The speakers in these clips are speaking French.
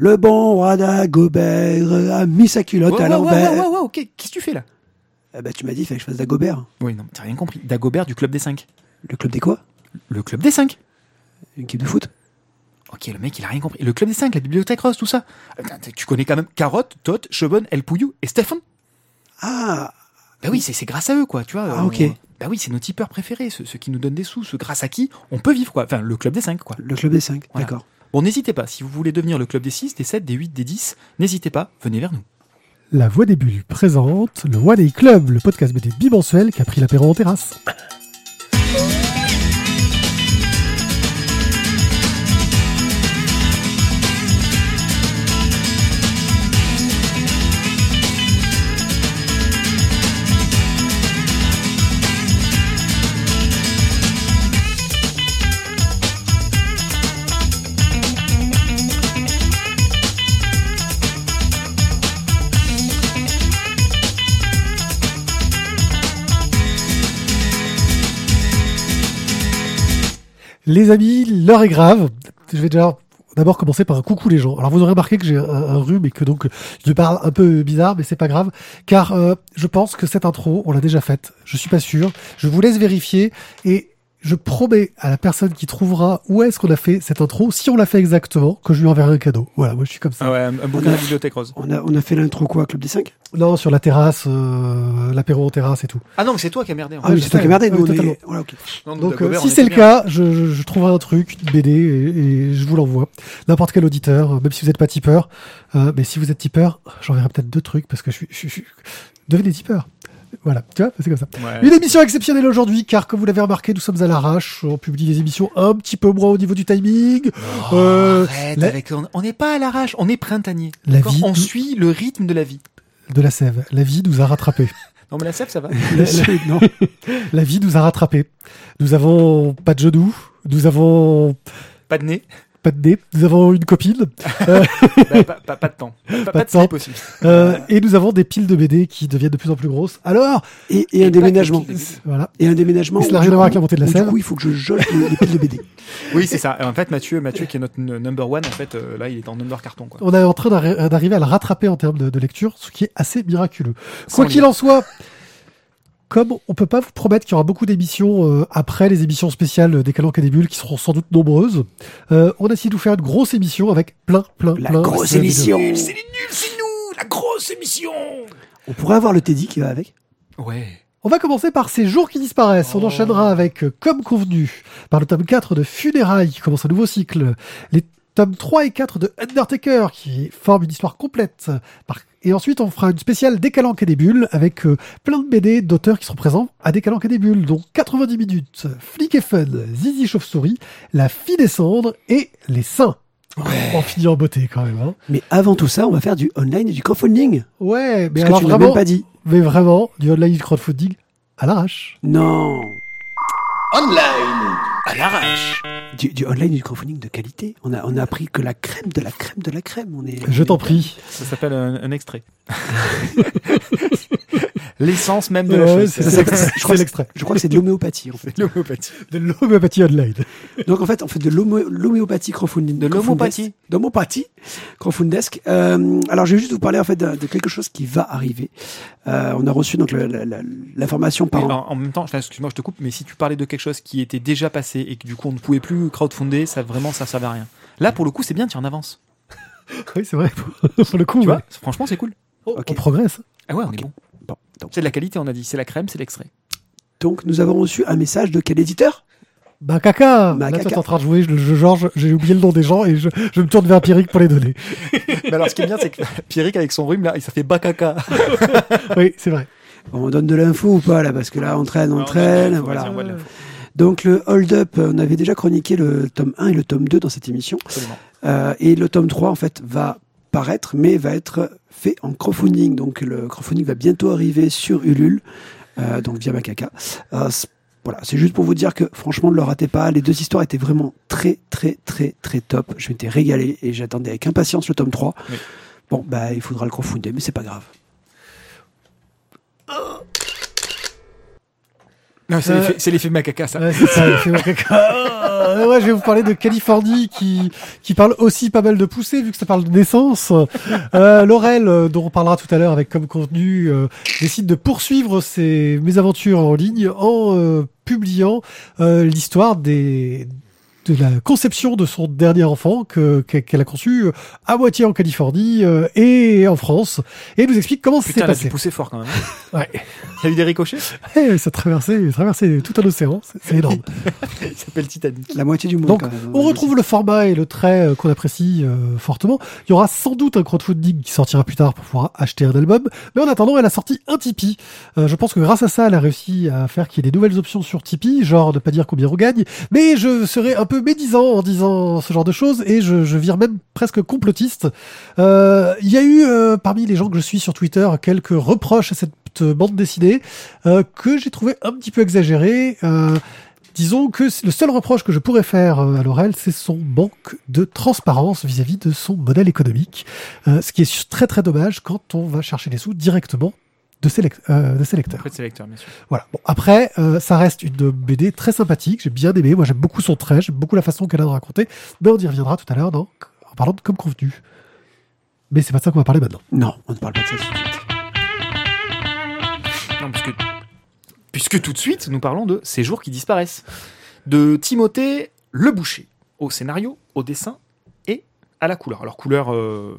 Le bon roi d'Agobert a mis sa culotte Ouais, à l'envers. ok. Qu'est-ce que tu fais là? Eh ben, tu m'as dit, il fallait que je fasse d'Agobert. Oui, non, t'as rien compris. Dagobert du club des 5. Le club des quoi? Le club des 5 Une équipe de foot? Ok, le mec, il a rien compris. Le club des 5, la bibliothèque rose, tout ça. Tu connais quand même Carotte, Tot, Chebonne, El Pouillou et Stéphane? Ah, Bah oui, c'est c'est grâce à eux, quoi, tu vois. Ah, on- ok. Bah oui, c'est nos tipeurs préférés, ceux, ceux qui nous donnent des sous, ceux grâce à qui on peut vivre, quoi. Enfin, le club des 5, quoi. le club des 5, Voilà. d'accord. Bon, n'hésitez pas, si vous voulez devenir le club des 6, des 7, des 8, des 10, n'hésitez pas, venez vers nous. La Voix des Bulles présente le One Club, le podcast BD bimensuel qui a pris l'apéro en terrasse. Les amis, l'heure est grave. Je vais déjà d'abord commencer par un coucou les gens. Alors vous aurez remarqué que j'ai un, rhume et que donc je parle un peu bizarre, mais c'est pas grave, car euh, je pense que cette intro, on l'a déjà faite. Je suis pas sûr. Je vous laisse vérifier et je promets à la personne qui trouvera où est-ce qu'on a fait cette intro, si on l'a fait exactement, que je lui enverrai un cadeau. Voilà, moi je suis comme ça. Ah ouais, un, bouquin de la bibliothèque rose. On a, on a fait l'intro quoi, Club des 5 Non, sur la terrasse, euh, l'apéro en terrasse et tout. Ah non, mais c'est toi qui as merdé. en Ah oui, c'est toi qui as merdé, Ah nous, oui, on est- totalement. Voilà, ok. Non, nous, Donc, euh, si c'est le bien. cas, je, je, je trouverai un truc, une BD, et, et je vous l'envoie. N'importe quel auditeur, même si vous n'êtes pas tipeur. Euh, mais si vous êtes tipeur, j'enverrai peut-être deux trucs parce que je suis, je, suis- je suis- devenez tipeur. Voilà, tu vois, c'est comme ça. Ouais. Une émission exceptionnelle aujourd'hui, car comme vous l'avez remarqué, nous sommes à l'arrache. On publie des émissions un petit peu moins au niveau du timing. Oh, Euh, arrête la- avec- on- n'est pas à l'arrache, on est printanier. La vie- On suit le rythme de la vie. De la sève. La vie nous a rattrapés. Non, mais la sève, ça va. non. La vie nous a rattrapés. Nous avons pas de genoux. Nous avons Pas de nez, pas de nez. Nous avons une copine. bah, pas, pas- pas de temps. Pas, pas Pas de de temps. aussi. Euh, et nous avons des piles de BD qui deviennent de plus en plus grosses. Alors, Et, et un déménagement. voilà. Et un déménagement. Où, n'a rien à voir avec la montée de la. Du coup, il faut que je jolte les, les piles de BD. Oui, c'est ça. En fait, Mathieu, Mathieu qui est notre number one, en fait, euh, là, il est en number carton, quoi. On est en train d'arri- d'arriver à le rattraper en termes de, de lecture, ce qui est assez miraculeux. Quoi qu'il en soit, comme on peut pas vous promettre qu'il y aura beaucoup d'émissions euh, après les émissions spéciales des Calanques et des Bulles, qui seront sans doute nombreuses, euh, on a essayé de vous faire une grosse émission avec plein, plein, La plein. grosse de- émission. les nuls, c'est nous, la grosse émission. On pourrait avoir le Teddy qui va avec. Ouais. On va commencer par ces jours qui disparaissent. On Oh. enchaînera avec, euh, comme convenu, par le tome 4 de Funérailles, qui commence un nouveau cycle. Les tomes 3 et 4 de Undertaker, qui forment une histoire complète. Par- Et ensuite, on fera une spéciale des Calanques et des Bulles, avec euh, plein de BD d'auteurs qui seront présents à des Calanques et des Bulles, dont 90 minutes, Flic et Fun, Zizi Chauve-souris, La Fille des Cendres et Les Saints. On finit en beauté quand même. Hein. Mais avant tout ça, on va faire du online et du crowdfunding. Ouais, mais Ce que alors tu n'as vraiment, même pas dit. mais vraiment, du online crowdfunding à l'arrache. Non. Online. À l'arrache. Du, du online du crowdfunding de qualité. On a, on a appris que la crème de la crème de la crème. On est, Je t'en prie. Ça s'appelle un, un extrait. L'essence même de la chose. c'est l'extrait. je crois C'est que- l'extrait. Je crois que c'est de l'homéopathie, en fait. L'homéopathie. De l'homéopathie online. Donc, en fait, on fait de l'homéopathie crowdfunding. De l'homopathie. D'homopathie. Crowdfundesk. Euh, alors, je vais juste vous parler, en fait, de, de quelque chose qui va arriver. Euh, on a reçu, donc, le- la- la- l'information par... En, en même temps, excuse-moi, je te coupe, mais si tu parlais de quelque chose qui était déjà passé et que du coup on ne pouvait plus crowdfunder, ça vraiment ça servait à rien. Là, pour le coup, c'est bien, tu en avances. Oui, c'est vrai. Pour le coup, Tu ouais. vois, franchement, c'est cool. Oh, on progresse. Ah ouais, on Ok. est bon. C'est de la qualité, on a dit. C'est la crème, c'est l'extrait. donc, nous avons reçu un message de quel éditeur? Bah caca. Bah, Là, caca. t'es en train de jouer. Je, je- Georges, j'ai oublié le nom des gens et je, je me tourne vers Pierrick pour les donner. Mais alors, ce qui est bien, c'est que Pierrick, avec son rhume, là, ça fait bakaka. Oui, c'est vrai. Bon, On donne de l'info ou pas, là Parce que là, on traîne, on traîne, voilà. On l'info. Donc, le Hold Up, on avait déjà chroniqué le tome 1 et le tome 2 dans cette émission. Euh, et le tome 3, en fait, va paraître, mais va être fait en crowdfunding. Donc, le crowdfunding va bientôt arriver sur Ulule, euh, donc via Macaca. Euh, voilà, c'est juste pour vous dire que, franchement, ne le ratez pas. Les deux histoires étaient vraiment très, très, très, très top. Je m'étais régalé et j'attendais avec impatience le tome 3. Oui. Bon, bah, il faudra le crowdfunder, mais c'est pas grave. Non, c'est Euh, l'effet- l'effet macaca, ça. Ouais, c'est ça. il fait ma caca. Euh, ouais, je vais vous parler de Californie qui qui parle aussi pas mal de poussée vu que ça parle de naissance. Euh, Laurel, euh, dont on parlera tout à l'heure avec comme contenu, euh, décide de poursuivre ses mésaventures en ligne en euh, publiant l'histoire des de la conception de son dernier enfant que qu'elle a conçu euh, à moitié en Californie euh, et en France et elle nous explique comment ça s'est Putain, elle a dû passé. pousser fort quand même. Ouais. Il y a eu des ricochets Eh, ça a traversé, traversé tout un océan, c'est c'est énorme. Il s'appelle Titanic. La moitié du monde. Donc, quand même. on retrouve le format et le trait euh, qu'on apprécie euh, fortement. Il y aura sans doute un crowdfunding qui sortira plus tard pour pouvoir acheter un album. Mais en attendant, elle a sorti un Tipeee. Euh, je pense que grâce à ça, elle a réussi à faire qu'il y ait des nouvelles options sur Tipeee, genre ne pas dire combien on gagne. Mais je serais un peu médisant en disant ce genre de choses et je, je vire même presque complotiste. Euh, Il y a eu euh, parmi les gens que je suis sur Twitter quelques reproches à cette bande dessinée euh, que j'ai trouvé un petit peu exagéré. Euh, Disons que le seul reproche que je pourrais faire euh, à Laurel, c'est son manque de transparence vis-à-vis de son modèle économique, euh, ce qui est très très dommage quand on va chercher les sous directement de ses, euh, de ses lecteurs. Auprès de ses lecteurs, bien sûr. Voilà. Bon, après, euh, ça reste une BD très sympathique. J'ai bien aimé. Moi, j'aime beaucoup son trait. J'aime beaucoup la façon qu'elle a de raconter. Mais on y reviendra tout à l'heure, donc, en parlant de comme convenu. Mais c'est pas de ça qu'on va parler maintenant. Non, on ne parle pas de ça tout de suite. Non, puisque, puisque tout de suite, nous parlons de Ces jours qui disparaissent. De Timothée Le Boucher, au scénario, au dessin et à la couleur. Alors, couleur, euh,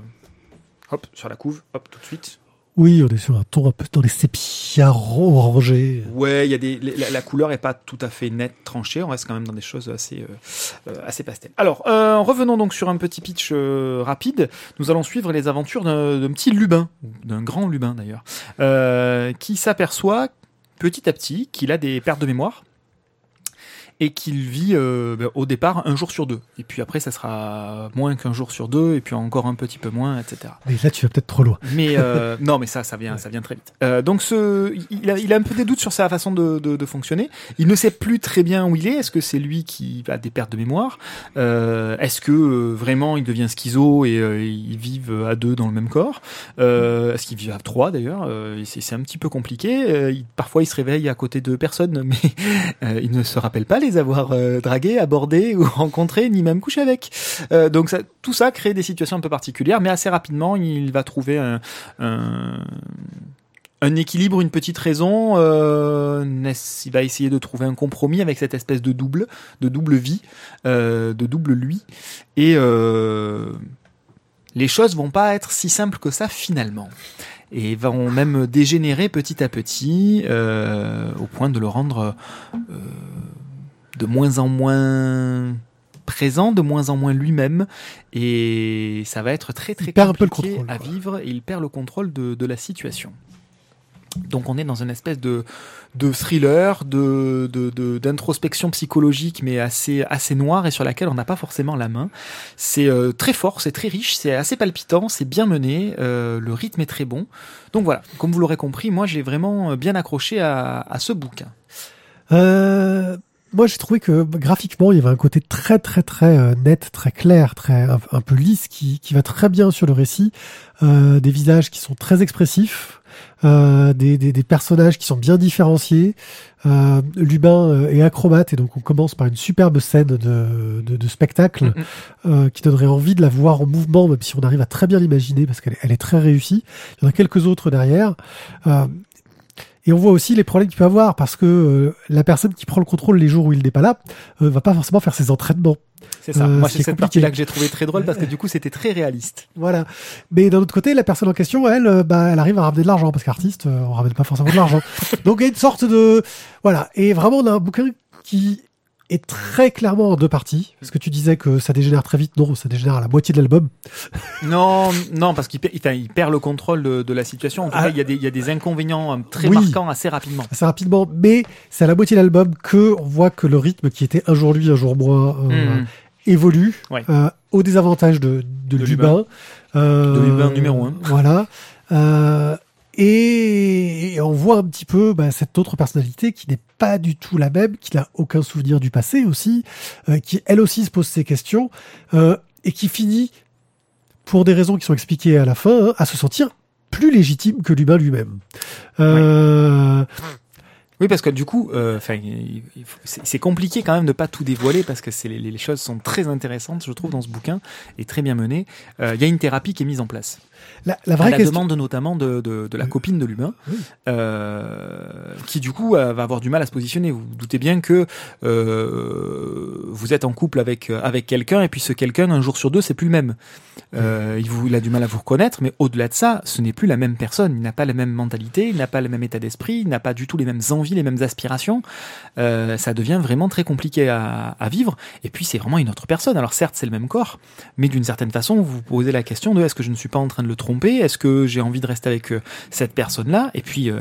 hop, sur la couve, hop, tout de suite. Oui, on est sur un ton un peu dans les sépia orangés. Ouais, il y a des, la, couleur est pas tout à fait nette, tranchée. On reste quand même dans des choses assez, euh, euh, assez pastel. Alors, euh, revenons donc sur un petit pitch euh, rapide. Nous allons suivre les aventures d'un petit lubin, d'un grand lubin d'ailleurs, euh, qui s'aperçoit petit à petit qu'il a des pertes de mémoire et qu'il vit euh, ben, au départ un jour sur deux. Et puis après, ça sera moins qu'un jour sur deux, et puis encore un petit peu moins, etc. Mais là, tu vas peut-être trop loin. Mais euh, non, mais ça, ça vient, ça vient très vite. Euh, donc, ce, il a, il a un peu des doutes sur sa façon de, de, de fonctionner. Il ne sait plus très bien où il est. Est-ce que c'est lui qui a des pertes de mémoire? Euh, Est-ce que euh, vraiment il devient schizo et euh, ils vivent à deux dans le même corps? Euh, Est-ce qu'ils vivent à trois d'ailleurs? Euh, C'est c'est un petit peu compliqué. Euh, il- parfois, il se réveille à côté de personnes, mais il ne se rappelle pas les avoir euh, dragués, ou rencontrés, ni même couché avec. Euh, donc, tout ça crée des situations un peu particulières, mais assez rapidement, il va trouver un, équilibre, une petite raison. Euh, il va essayer de trouver un compromis avec cette espèce de double, de double vie, euh, de double lui. Et les choses vont pas être si simples que ça finalement. Et vont même dégénérer petit à petit au point de le rendre de moins en moins présent, de moins en moins lui-même, et ça va être très très Il perd un peu le compliqué contrôle, à quoi. vivre, et il perd le contrôle de, de la situation. Donc on est dans une espèce de, de thriller, de, de, de- d'introspection psychologique, mais assez, assez noire et sur laquelle on n'a pas forcément la main. C'est euh, très fort, c'est très riche, c'est assez palpitant, c'est bien mené, euh, le rythme est très bon. Donc voilà, comme vous l'aurez compris, moi j'ai vraiment bien accroché à, à ce bouquin. Euh, moi, j'ai trouvé que bah, graphiquement, il y avait un côté très, très, très euh, net, très clair, très un, un peu lisse, qui, qui va très bien sur le récit. Euh, des visages qui sont très expressifs, euh, des, des, des personnages qui sont bien différenciés. Euh, Lubin euh, est acrobate et donc on commence par une superbe scène de, de, de spectacle euh, qui donnerait envie de la voir en mouvement, même si on arrive à très bien l'imaginer parce qu'elle est, elle est très réussie. Il y en a quelques autres derrière. Et on voit aussi les problèmes qu'il peut avoir parce que euh, la personne qui prend le contrôle les jours où il n'est pas là euh, va pas forcément faire ses entraînements. C'est ça. Euh, Moi, c'est est cette compliqué. partie-là que j'ai trouvé très drôle parce que du coup, c'était très réaliste. Voilà. Mais d'un autre côté, la personne en question, elle, euh, bah, elle arrive à ramener de l'argent parce qu'artiste, euh, on ramène pas forcément de l'argent. Donc il y a une sorte de voilà. Et vraiment, on a un bouquin qui est très clairement en deux parties. Parce que tu disais que ça dégénère très vite. Non, ça dégénère à la moitié de l'album. Non, non, parce qu'il perd, enfin, il perd le contrôle de, de la situation. En tout Ah. cas, il y, a des, il y a des inconvénients euh, très Oui. marquants assez rapidement. assez rapidement, mais c'est à la moitié de l'album que on voit que le rythme qui était un jour lui, un jour moi euh, Mhm. évolue Ouais. euh, au désavantage de, de, De Lubin. Euh, De Lubin numéro un. Voilà. Et, on voit un petit peu bah, cette autre personnalité qui n'est pas du tout la même, qui n'a aucun souvenir du passé aussi, euh, qui elle aussi se pose ces questions euh, et qui finit, pour des raisons qui sont expliquées à la fin, hein, à se sentir plus légitime que l'humain lui-même. Euh, Oui, parce que du coup, c'est compliqué quand même de pas tout dévoiler parce que les, choses sont très intéressantes, je trouve, dans ce bouquin et très bien menées. Il y a une thérapie qui est mise en place. La, la à vraie la question. demande notamment de, de, de la Oui. copine de l'humain, Oui. euh, qui du coup euh, va avoir du mal à se positionner. Vous vous doutez bien que euh, vous êtes en couple avec euh, avec quelqu'un et puis ce quelqu'un un jour sur deux c'est plus le même. Euh, il, vous, il a du mal à vous reconnaître, mais au-delà de ça, ce n'est plus la même personne. Il n'a pas la même mentalité, il n'a pas le même état d'esprit, il n'a pas du tout les mêmes envies, les mêmes aspirations. Euh, ça devient vraiment très compliqué à, à vivre. Et puis c'est vraiment une autre personne. Alors certes c'est le même corps, mais d'une certaine façon vous vous posez la question de est-ce que je ne suis pas en train de le tromper? Est-ce que j'ai envie de rester avec euh, cette personne-là? Et puis euh,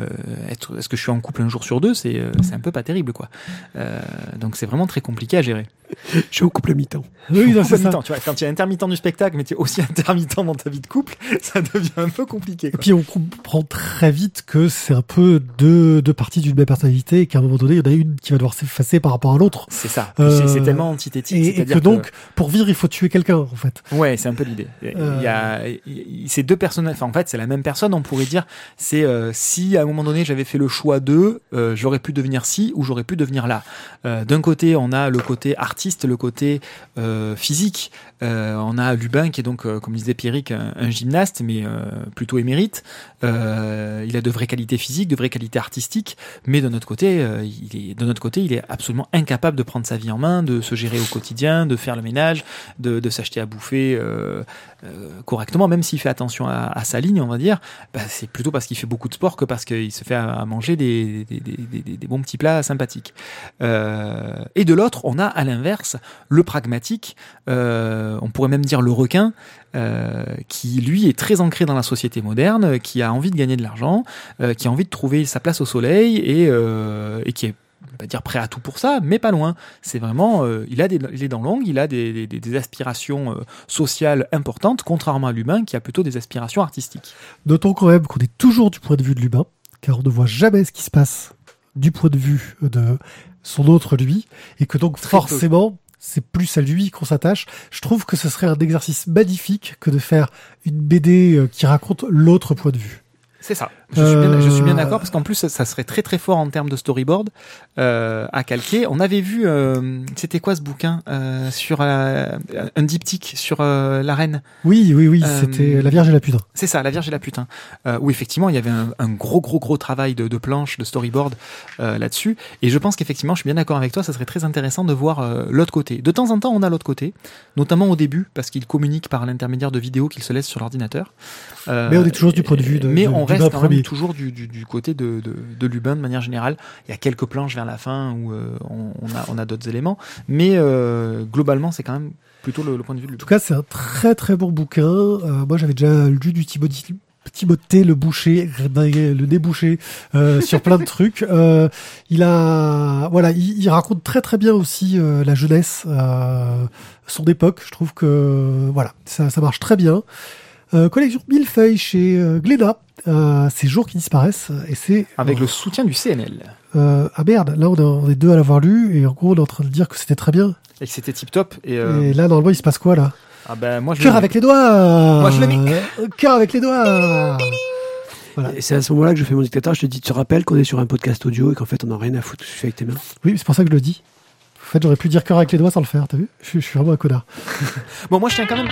être, est-ce que je suis en couple un jour sur deux? C'est euh, c'est un peu pas terrible quoi. Euh, donc c'est vraiment très compliqué à gérer. Je suis en couple à mi-temps. Oui, c'est ça. tu vois, quand tu es intermittent du spectacle, mais tu es aussi intermittent dans ta vie de couple, ça devient un peu compliqué. Et puis on comprend très vite que c'est un peu deux, deux parties d'une même personnalité et qu'à un moment donné, il y en a une qui va devoir s'effacer par rapport à l'autre. C'est ça. Euh, c'est c'est tellement antithétique. Et, que donc, pour vivre, il faut tuer quelqu'un, en fait. Ouais, c'est un peu l'idée. Il y a, il y a- ces deux personnages. Enfin, en fait, c'est la même personne. On pourrait dire, c'est euh, si à un moment donné j'avais fait le choix de, euh, j'aurais pu devenir ci ou j'aurais pu devenir là. Euh, D'un côté, on a le côté artiste, le côté euh, physique. On a Lubin qui est donc, comme disait Pierrick, un, un gymnaste, mais plutôt émérite. Il a de vraies qualités physiques, de vraies qualités artistiques, mais de notre côté, il est de notre côté, il est absolument incapable de prendre sa vie en main, de se gérer au quotidien, de faire le ménage, de, s'acheter à bouffer correctement, même s'il fait attention à, sa ligne, on va dire. Bah, c'est plutôt parce qu'il fait beaucoup de sport que parce qu'il se fait à, manger des, bons petits plats sympathiques. Euh, et de l'autre, on a à l'inverse le pragmatique, euh, on pourrait même dire le requin, euh, qui lui est très ancré dans la société moderne, qui a envie de gagner de l'argent, qui a envie de trouver sa place au soleil et, qui est pas dire prêt à tout pour ça, mais pas loin. C'est vraiment, euh, il a des, il est dans longues, il a des, des, des aspirations euh, sociales importantes, contrairement à l'humain qui a plutôt des aspirations artistiques. Notons quand même qu'on est toujours du point de vue de l'humain, car on ne voit jamais ce qui se passe du point de vue de son autre lui, et que donc Très peu. forcément, c'est plus à lui qu'on s'attache. Je trouve que ce serait un exercice magnifique que de faire une BD euh, qui raconte l'autre point de vue. C'est ça. Je suis bien, je suis bien Euh, d'accord parce qu'en plus ça, ça serait très très fort en termes de storyboard euh, à calquer. On avait vu, euh, c'était quoi ce bouquin euh, sur euh, un diptyque sur euh, la reine? Oui, oui, oui, c'était La Vierge et la Putain. C'est ça, La Vierge et la Putain. Euh, où effectivement il y avait un, un gros gros gros travail de, de planche, de storyboard euh, là-dessus. Et je pense qu'effectivement, je suis bien d'accord avec toi, ça serait très intéressant de voir euh, l'autre côté. De temps en temps, on a l'autre côté, notamment au début parce qu'il communique par l'intermédiaire de vidéos qu'il se laisse sur l'ordinateur. Euh, Mais on est toujours du point de vue de- mais de- on reste quand. Même toujours du, du, du côté de, de, de Lubin de manière générale. Il y a quelques planches vers la fin où euh, on, on a, on a d'autres éléments, mais euh, globalement, c'est quand même plutôt le, le point de vue de En Lubin. tout cas, c'est un très très bon bouquin. Euh, moi, j'avais déjà lu du Timothée, Timothée le boucher, le débouché euh, sur plein de trucs. Euh, il a, voilà, il, il raconte très très bien aussi euh, la jeunesse, euh, son époque. Je trouve que voilà, ça, ça marche très bien. Euh, collection Millefeuille chez euh, Glénat. Euh, ces jours qui disparaissent et c'est Avec le soutien du CNL. euh, ah merde là on, est- on est deux à l'avoir lu et en gros on est en train de dire que c'était très bien Et que c'était tip top. Et, euh, et là normalement il se passe quoi là? Ah ben, moi, je Cœur avec les doigts Moi, je le mets. Euh, Cœur avec les doigts Voilà. Et c'est à ce moment-là que je fais mon dictateur. Je te dis, tu te rappelles qu'on est sur un podcast audio et qu'en fait, on n'a rien à foutre. Je fais avec tes mains? Oui, c'est pour ça que je le dis. En fait, j'aurais pu dire cœur avec les doigts sans le faire, t'as vu? Je, suis- je suis vraiment un connard. Bon, moi, je tiens quand même.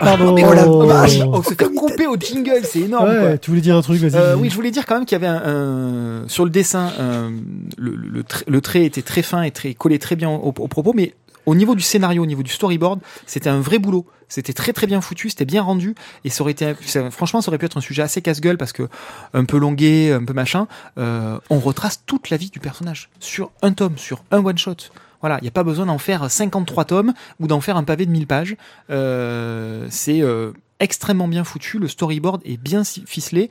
Pardon mais oh la vache Oh, se faire couper au jingle, c'est énorme. quoi. Ouais, tu voulais dire un truc, vas-y. Euh, oui, je voulais dire quand même qu'il y avait un, un- sur le dessin, un- le, trait, le trait était très fin et très collé très bien au, au propos, mais au niveau du scénario, au niveau du storyboard, c'était un vrai boulot. C'était très très bien foutu, c'était bien rendu et ça aurait été, ça- franchement, ça aurait pu être un sujet assez casse-gueule parce que un peu longué, un peu machin. euh, on retrace toute la vie du personnage sur un tome, sur un one shot. Voilà, il n'y a pas besoin d'en faire 53 tomes ou d'en faire un pavé de 1000 pages. Euh, c'est euh, extrêmement bien foutu, le storyboard est bien ficelé.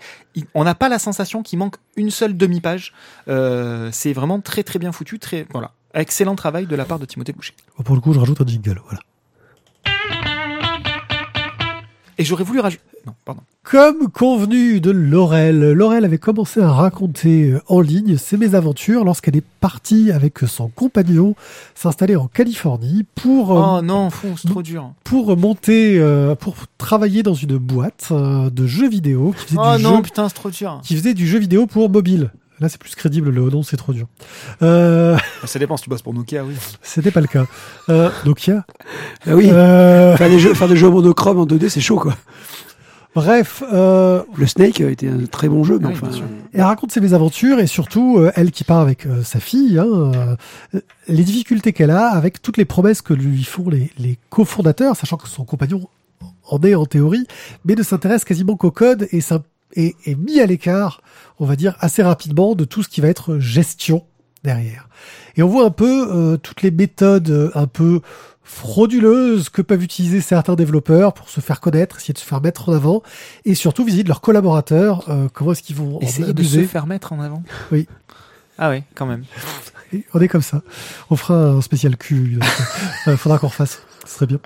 On n'a pas la sensation qu'il manque une seule demi-page. Euh, c'est vraiment très très bien foutu, très voilà. Excellent travail de la part de Timothée Boucher. Pour le coup, je rajoute un jingle, voilà. Et j'aurais voulu rajouter. Non, pardon. Comme convenu de Laurel, Laurel avait commencé à raconter euh, en ligne ses mésaventures lorsqu'elle est partie avec son compagnon s'installer en Californie pour euh, Oh non, fou, c'est trop dur. pour monter, euh, pour travailler dans une boîte euh, de jeux vidéo qui faisait Oh du non, jeu, putain, c'est trop dur. qui faisait du jeu vidéo pour mobile. Là, c'est plus crédible, le nom, c'est trop dur. Euh, Ça dépend si tu bosses pour Nokia, oui. C'était pas le cas. Euh, Nokia. Ah oui, Euh, faire, des jeux, faire des jeux monochrome en 2D, c'est chaud, quoi. bref, euh, Le Snake a été un très bon jeu, mais Oui, enfin. bien sûr. elle raconte ses mésaventures et surtout, euh, elle qui part avec euh, sa fille, hein, euh, les difficultés qu'elle a avec toutes les promesses que lui font les, les cofondateurs, sachant que son compagnon en est en théorie, mais ne s'intéresse quasiment qu'au code et ça est, est mis à l'écart, on va dire, assez rapidement de tout ce qui va être gestion derrière. Et on voit un peu euh, toutes les méthodes euh, un peu frauduleuses que peuvent utiliser certains développeurs pour se faire connaître, essayer de se faire mettre en avant, et surtout visiter leurs collaborateurs, euh, comment est-ce qu'ils vont Essayer de se faire mettre en avant. Oui. Ah ouais, quand même. On est comme ça. On fera un spécial cul. donc, euh, faudra qu'on refasse. Ce serait bien.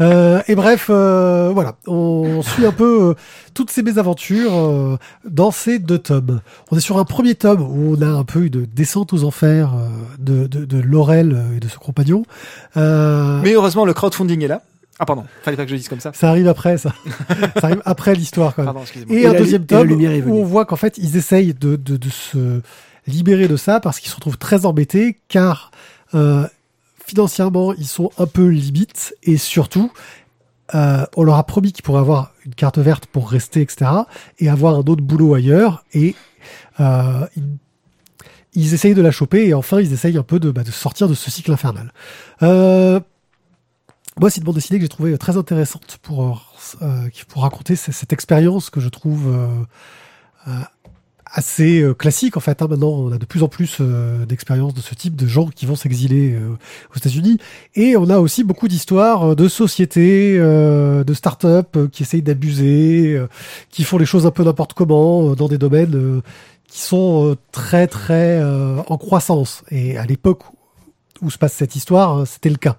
Euh, et bref, euh, voilà. On suit un peu euh, toutes ces mésaventures euh, dans ces deux tomes. On est sur un premier tome où on a un peu une descente aux enfers euh, de, de, de Laurel et de son compagnon. Euh, Mais heureusement, le crowdfunding est là. Ah pardon, fallait pas que je dise comme ça. ça arrive après, ça. ça arrive après l'histoire, quand même. Pardon, excusez-moi. Et, Et un la- deuxième tome où venue. on voit qu'en fait ils essayent de, de, de se libérer de ça parce qu'ils se retrouvent très embêtés car euh, financièrement ils sont un peu limites et surtout euh, on leur a promis qu'ils pourraient avoir une carte verte pour rester etc et avoir un autre boulot ailleurs et euh, ils, essayent de la choper et enfin ils essayent un peu de, bah, sortir de ce cycle infernal. Euh, moi, c'est une bande dessinée que j'ai trouvée très intéressante pour, raconter cette expérience que je trouve assez euh, classique en fait. hein. Maintenant, on a de plus en plus euh, d'expériences de ce type de gens qui vont s'exiler euh, aux États-Unis, et on a aussi beaucoup d'histoires de sociétés, euh, de start-up qui essayent d'abuser, euh, qui font les choses un peu n'importe comment euh, dans des domaines euh, qui sont euh, très très euh, en croissance. Et à l'époque où se passe cette histoire, c'était le cas.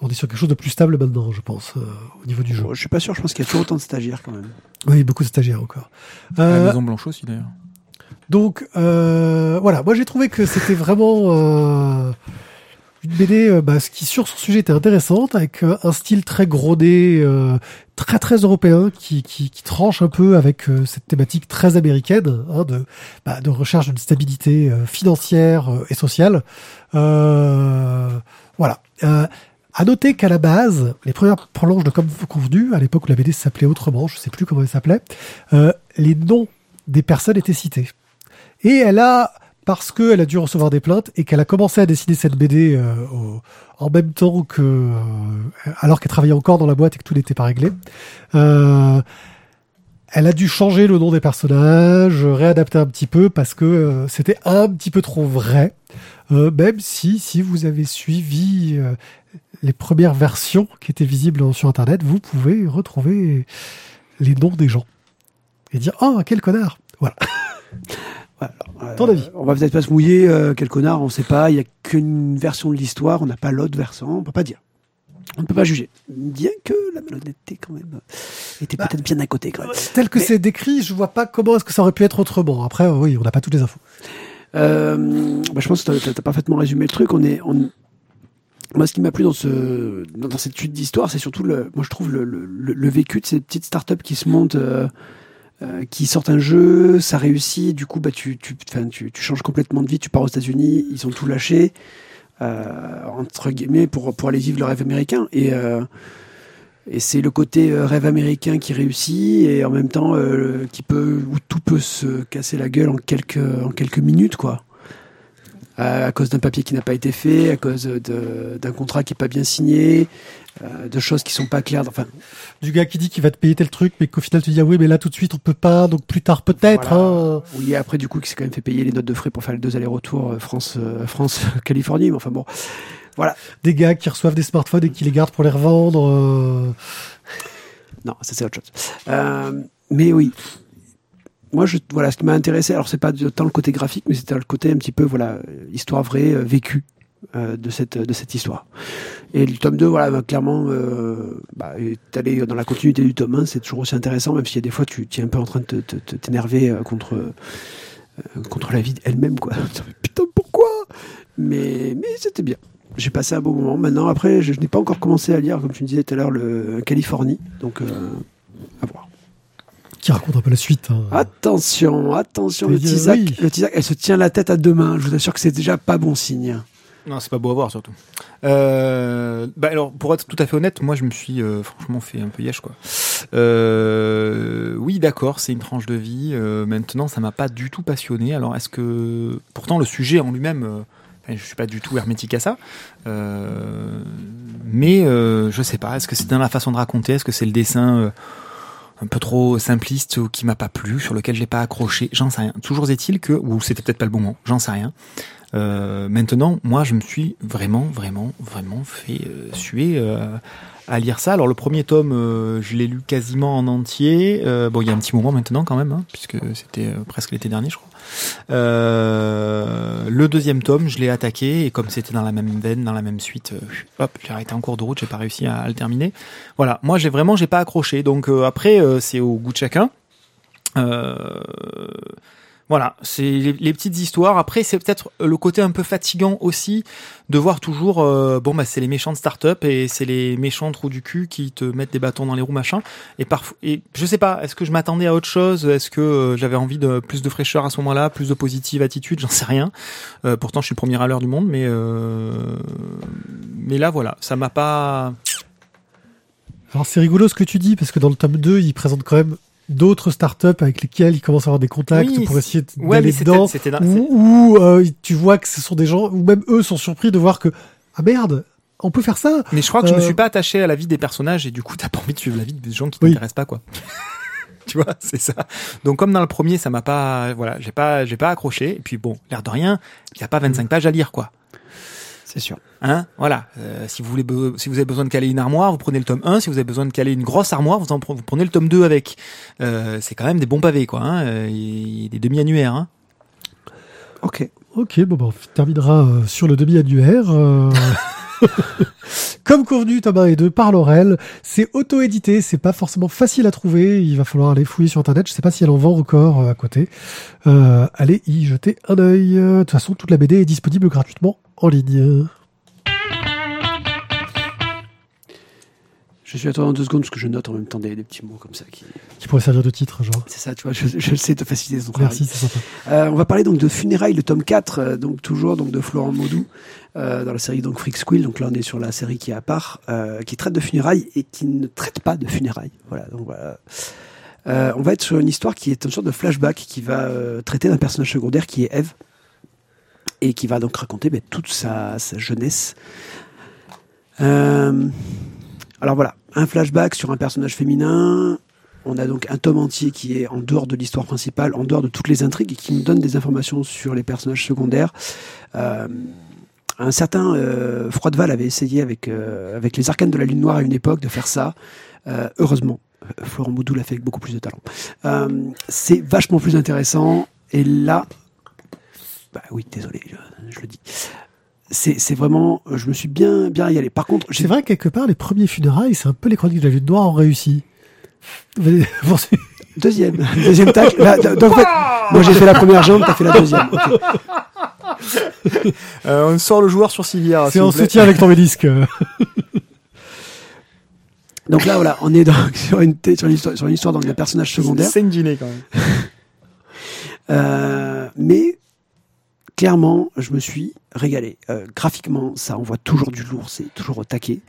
On est sur quelque chose de plus stable maintenant, je pense, euh, au niveau du jeu. Je suis pas sûr, je pense qu'il y a toujours autant de stagiaires quand même. Oui, beaucoup de stagiaires encore. La Euh, Maison Blanche aussi d'ailleurs. Donc euh, voilà, moi j'ai trouvé que c'était vraiment euh, une BD euh, bah, qui sur son sujet était intéressante, avec euh, un style très grodé, euh, très très européen, qui, qui, qui tranche un peu avec euh, cette thématique très américaine hein, de, bah, de recherche d'une stabilité financière et sociale. Voilà. À noter qu'à la base, les premières planches de Comme convenu, à l'époque où la BD s'appelait autrement, je sais plus comment elle s'appelait, euh, les noms des personnes étaient cités. Et elle a, parce qu'elle a dû recevoir des plaintes et qu'elle a commencé à dessiner cette BD euh, en même temps que, euh, alors qu'elle travaillait encore dans la boîte et que tout n'était pas réglé, euh, elle a dû changer le nom des personnages, réadapter un petit peu parce que c'était un petit peu trop vrai. Même si, si vous avez suivi les premières versions qui étaient visibles sur Internet, vous pouvez retrouver les noms des gens et dire oh quel connard. Voilà. Ton avis On va peut-être pas se mouiller, euh, quel connard, on sait pas. Il y a qu'une version de l'histoire, on n'a pas l'autre version, on peut pas dire. On ne peut pas juger. Bien que la malhonnêteté, quand même, était Bah, peut-être bien à côté, quand même. Tel que Mais- c'est décrit, je vois pas comment est-ce que ça aurait pu être autrement. Après, euh, oui, on n'a pas toutes les infos. Euh, bah, je pense que tu as, parfaitement résumé le truc. On est, on... Moi, ce qui m'a plu dans, ce, dans dans cette suite d'histoire, c'est surtout le, moi, je trouve le, le, le- le vécu de ces petites startups qui se montent, euh, euh, qui sortent un jeu, ça réussit, du coup, bah, tu, tu, tu, tu changes complètement de vie, tu pars aux États-Unis, ils ont tout lâché, euh, entre guillemets, pour, pour aller vivre le rêve américain. Et, euh, et c'est le côté rêve américain qui réussit et en même temps qui peut où tout peut se casser la gueule en quelques en quelques minutes quoi. À, à cause d'un papier qui n'a pas été fait, à cause d'un contrat qui est pas bien signé, euh, de choses qui sont pas claires. Enfin, Du gars qui dit qu'il va te payer tel truc, mais qu'au final tu dis ah oui, mais là tout de suite on peut pas, donc plus tard peut-être. Voilà. hein. oui, après du coup, qui s'est quand même fait payer les notes de frais pour faire les deux allers-retours euh, France euh, France Californie. Mais enfin bon, Des gars qui reçoivent des smartphones et qui les gardent pour les revendre. euh. Non, ça c'est autre chose. Mais oui. Moi, je, voilà, ce qui m'a intéressé, alors c'est pas tant le côté graphique, mais c'était le côté un petit peu, voilà, histoire vraie, euh, vécue euh, de cette de cette histoire. Et le tome 2, voilà, bah, clairement, euh, bah, est allé dans la continuité du tome 1, c'est toujours aussi intéressant, même s'il y a des fois, tu, es un peu en train de t'énerver euh, contre euh, contre la vie elle-même, quoi. Putain, pourquoi? Mais mais c'était bien. J'ai passé un beau moment. Maintenant, après, je, je n'ai pas encore commencé à lire, comme tu me disais tout à l'heure, le Californie, donc à voir. Qui raconte un peu la suite. hein. Attention, attention, le Tisac, oui. le Tisac, elle se tient la tête à deux mains. Je vous assure que c'est déjà pas bon signe. Non, c'est pas beau à voir surtout. Euh, bah alors, pour être tout à fait honnête, moi je me suis euh, franchement fait un peu yesh quoi. Euh, oui, d'accord, c'est une tranche de vie. maintenant, ça m'a pas du tout passionné. Alors, est-ce que pourtant le sujet en lui-même, je suis pas du tout hermétique à ça. Mais je sais pas. Est-ce que c'est dans la façon de raconter? Est-ce que c'est le dessin un peu trop simpliste ou qui m'a pas plu, sur lequel j'ai pas accroché? J'en sais rien. Toujours est-il que, ou c'était peut-être pas le bon moment. J'en sais rien. Euh, maintenant, moi, je me suis vraiment, vraiment, vraiment fait euh, suer euh, à lire ça. Alors, le premier tome, euh, je l'ai lu quasiment en entier. Euh, bon, il y a un petit moment maintenant, quand même, hein, puisque c'était presque l'été dernier, je crois. Le deuxième tome, je l'ai attaqué et comme c'était dans la même veine, dans la même suite, hop, j'ai arrêté en cours de route, j'ai pas réussi à, le terminer. Voilà, moi, j'ai vraiment, j'ai pas accroché. Donc après, c'est au goût de chacun. Euh, voilà, c'est les, les petites histoires. Après, c'est peut-être le côté un peu fatigant aussi de voir toujours, euh, bon, bah, c'est les méchants de start-up et c'est les méchants trous du cul qui te mettent des bâtons dans les roues, machin. Et parfois, et je sais pas, est-ce que je m'attendais à autre chose? Est-ce que euh, j'avais envie de plus de fraîcheur à ce moment-là, plus de positive attitude? J'en sais rien. Euh, pourtant, je suis le premier à l'heure du monde, mais euh, mais là, voilà, ça m'a pas. Alors c'est rigolo ce que tu dis, parce que dans le tome 2, il présente quand même d'autres startups avec lesquelles il commence à avoir des contacts Oui, pour essayer de- Ouais, d'aller c'était dedans. Ou, euh, tu vois que ce sont des gens, ou même eux sont surpris de voir que, ah merde, on peut faire ça Mais je crois que je me Euh, suis pas attaché à la vie des personnages et du coup t'as pas envie de suivre la vie des gens qui Oui. t'intéressent pas quoi. tu vois, c'est ça. Donc comme dans le premier, ça m'a pas, voilà, j'ai pas, j'ai pas accroché. Et puis bon, l'air de rien, il y a pas 25 pages à lire quoi. C'est sûr. Hein, voilà. Euh, si vous voulez, si vous avez besoin de caler une armoire, vous prenez le tome 1. Si vous avez besoin de caler une grosse armoire, vous en pre- vous prenez le tome 2 avec. Euh, c'est quand même des bons pavés quoi. Hein. Euh, Il y a des demi-annuaires. Hein. Ok. Ok, bon, bah, on terminera sur le demi-annuaire. Comme convenu, Thomas et 2 par Laurel. C'est auto-édité, c'est pas forcément facile à trouver. Il va falloir aller fouiller sur internet. Je sais pas si elle en vend encore euh, à côté. Euh, allez y jeter un œil. De toute façon, toute la BD est disponible gratuitement en ligne. Je suis à toi dans deux secondes parce que je note en même temps des, des petits mots comme ça. Qui... Qui pourrait servir de titre, genre. C'est ça, tu vois, je, je sais te faciliter travail. Merci, c'est sympa. Euh, on va parler donc de Funérailles, le tome 4, euh, donc toujours donc de Florent Maudou, euh, dans la série donc Freak Squill. Donc là, on est sur la série qui est à part, qui traite de funérailles et qui ne traite pas de funérailles. Voilà, donc voilà. On va être sur une histoire qui est une sorte de flashback qui va traiter d'un personnage secondaire qui est Eve et qui va donc raconter ben, toute sa, sa jeunesse. Euh, alors voilà, un flashback sur un personnage féminin. On a donc un tome entier qui est en dehors de l'histoire principale, en dehors de toutes les intrigues et qui nous donne des informations sur les personnages secondaires. Euh, un certain euh, Froideval avait essayé avec, euh, avec les arcanes de la Lune Noire à une époque de faire ça. Heureusement, Florent Moudou l'a fait avec beaucoup plus de talent. C'est vachement plus intéressant. Et là, bah oui, désolé, je le dis. C'est vraiment, je me suis bien bien régalé. Par contre, C'est vrai que quelque part, les premiers funérailles, c'est un peu les chroniques de la Lune Noire en réussi. Deuxième, deuxième tacle. Donc, en fait, moi j'ai fait la première jambe, t'as fait la deuxième. Euh, on sort le joueur sur civière. c'est en soutien avec ton médisque. Donc là, voilà, on est donc sur une, sur une histoire, sur une histoire donc, d'un personnage secondaire. C'est une dîner quand même. Euh, mais clairement, je me suis régalé. Euh, graphiquement, ça envoie toujours du lourd, c'est toujours au taquet.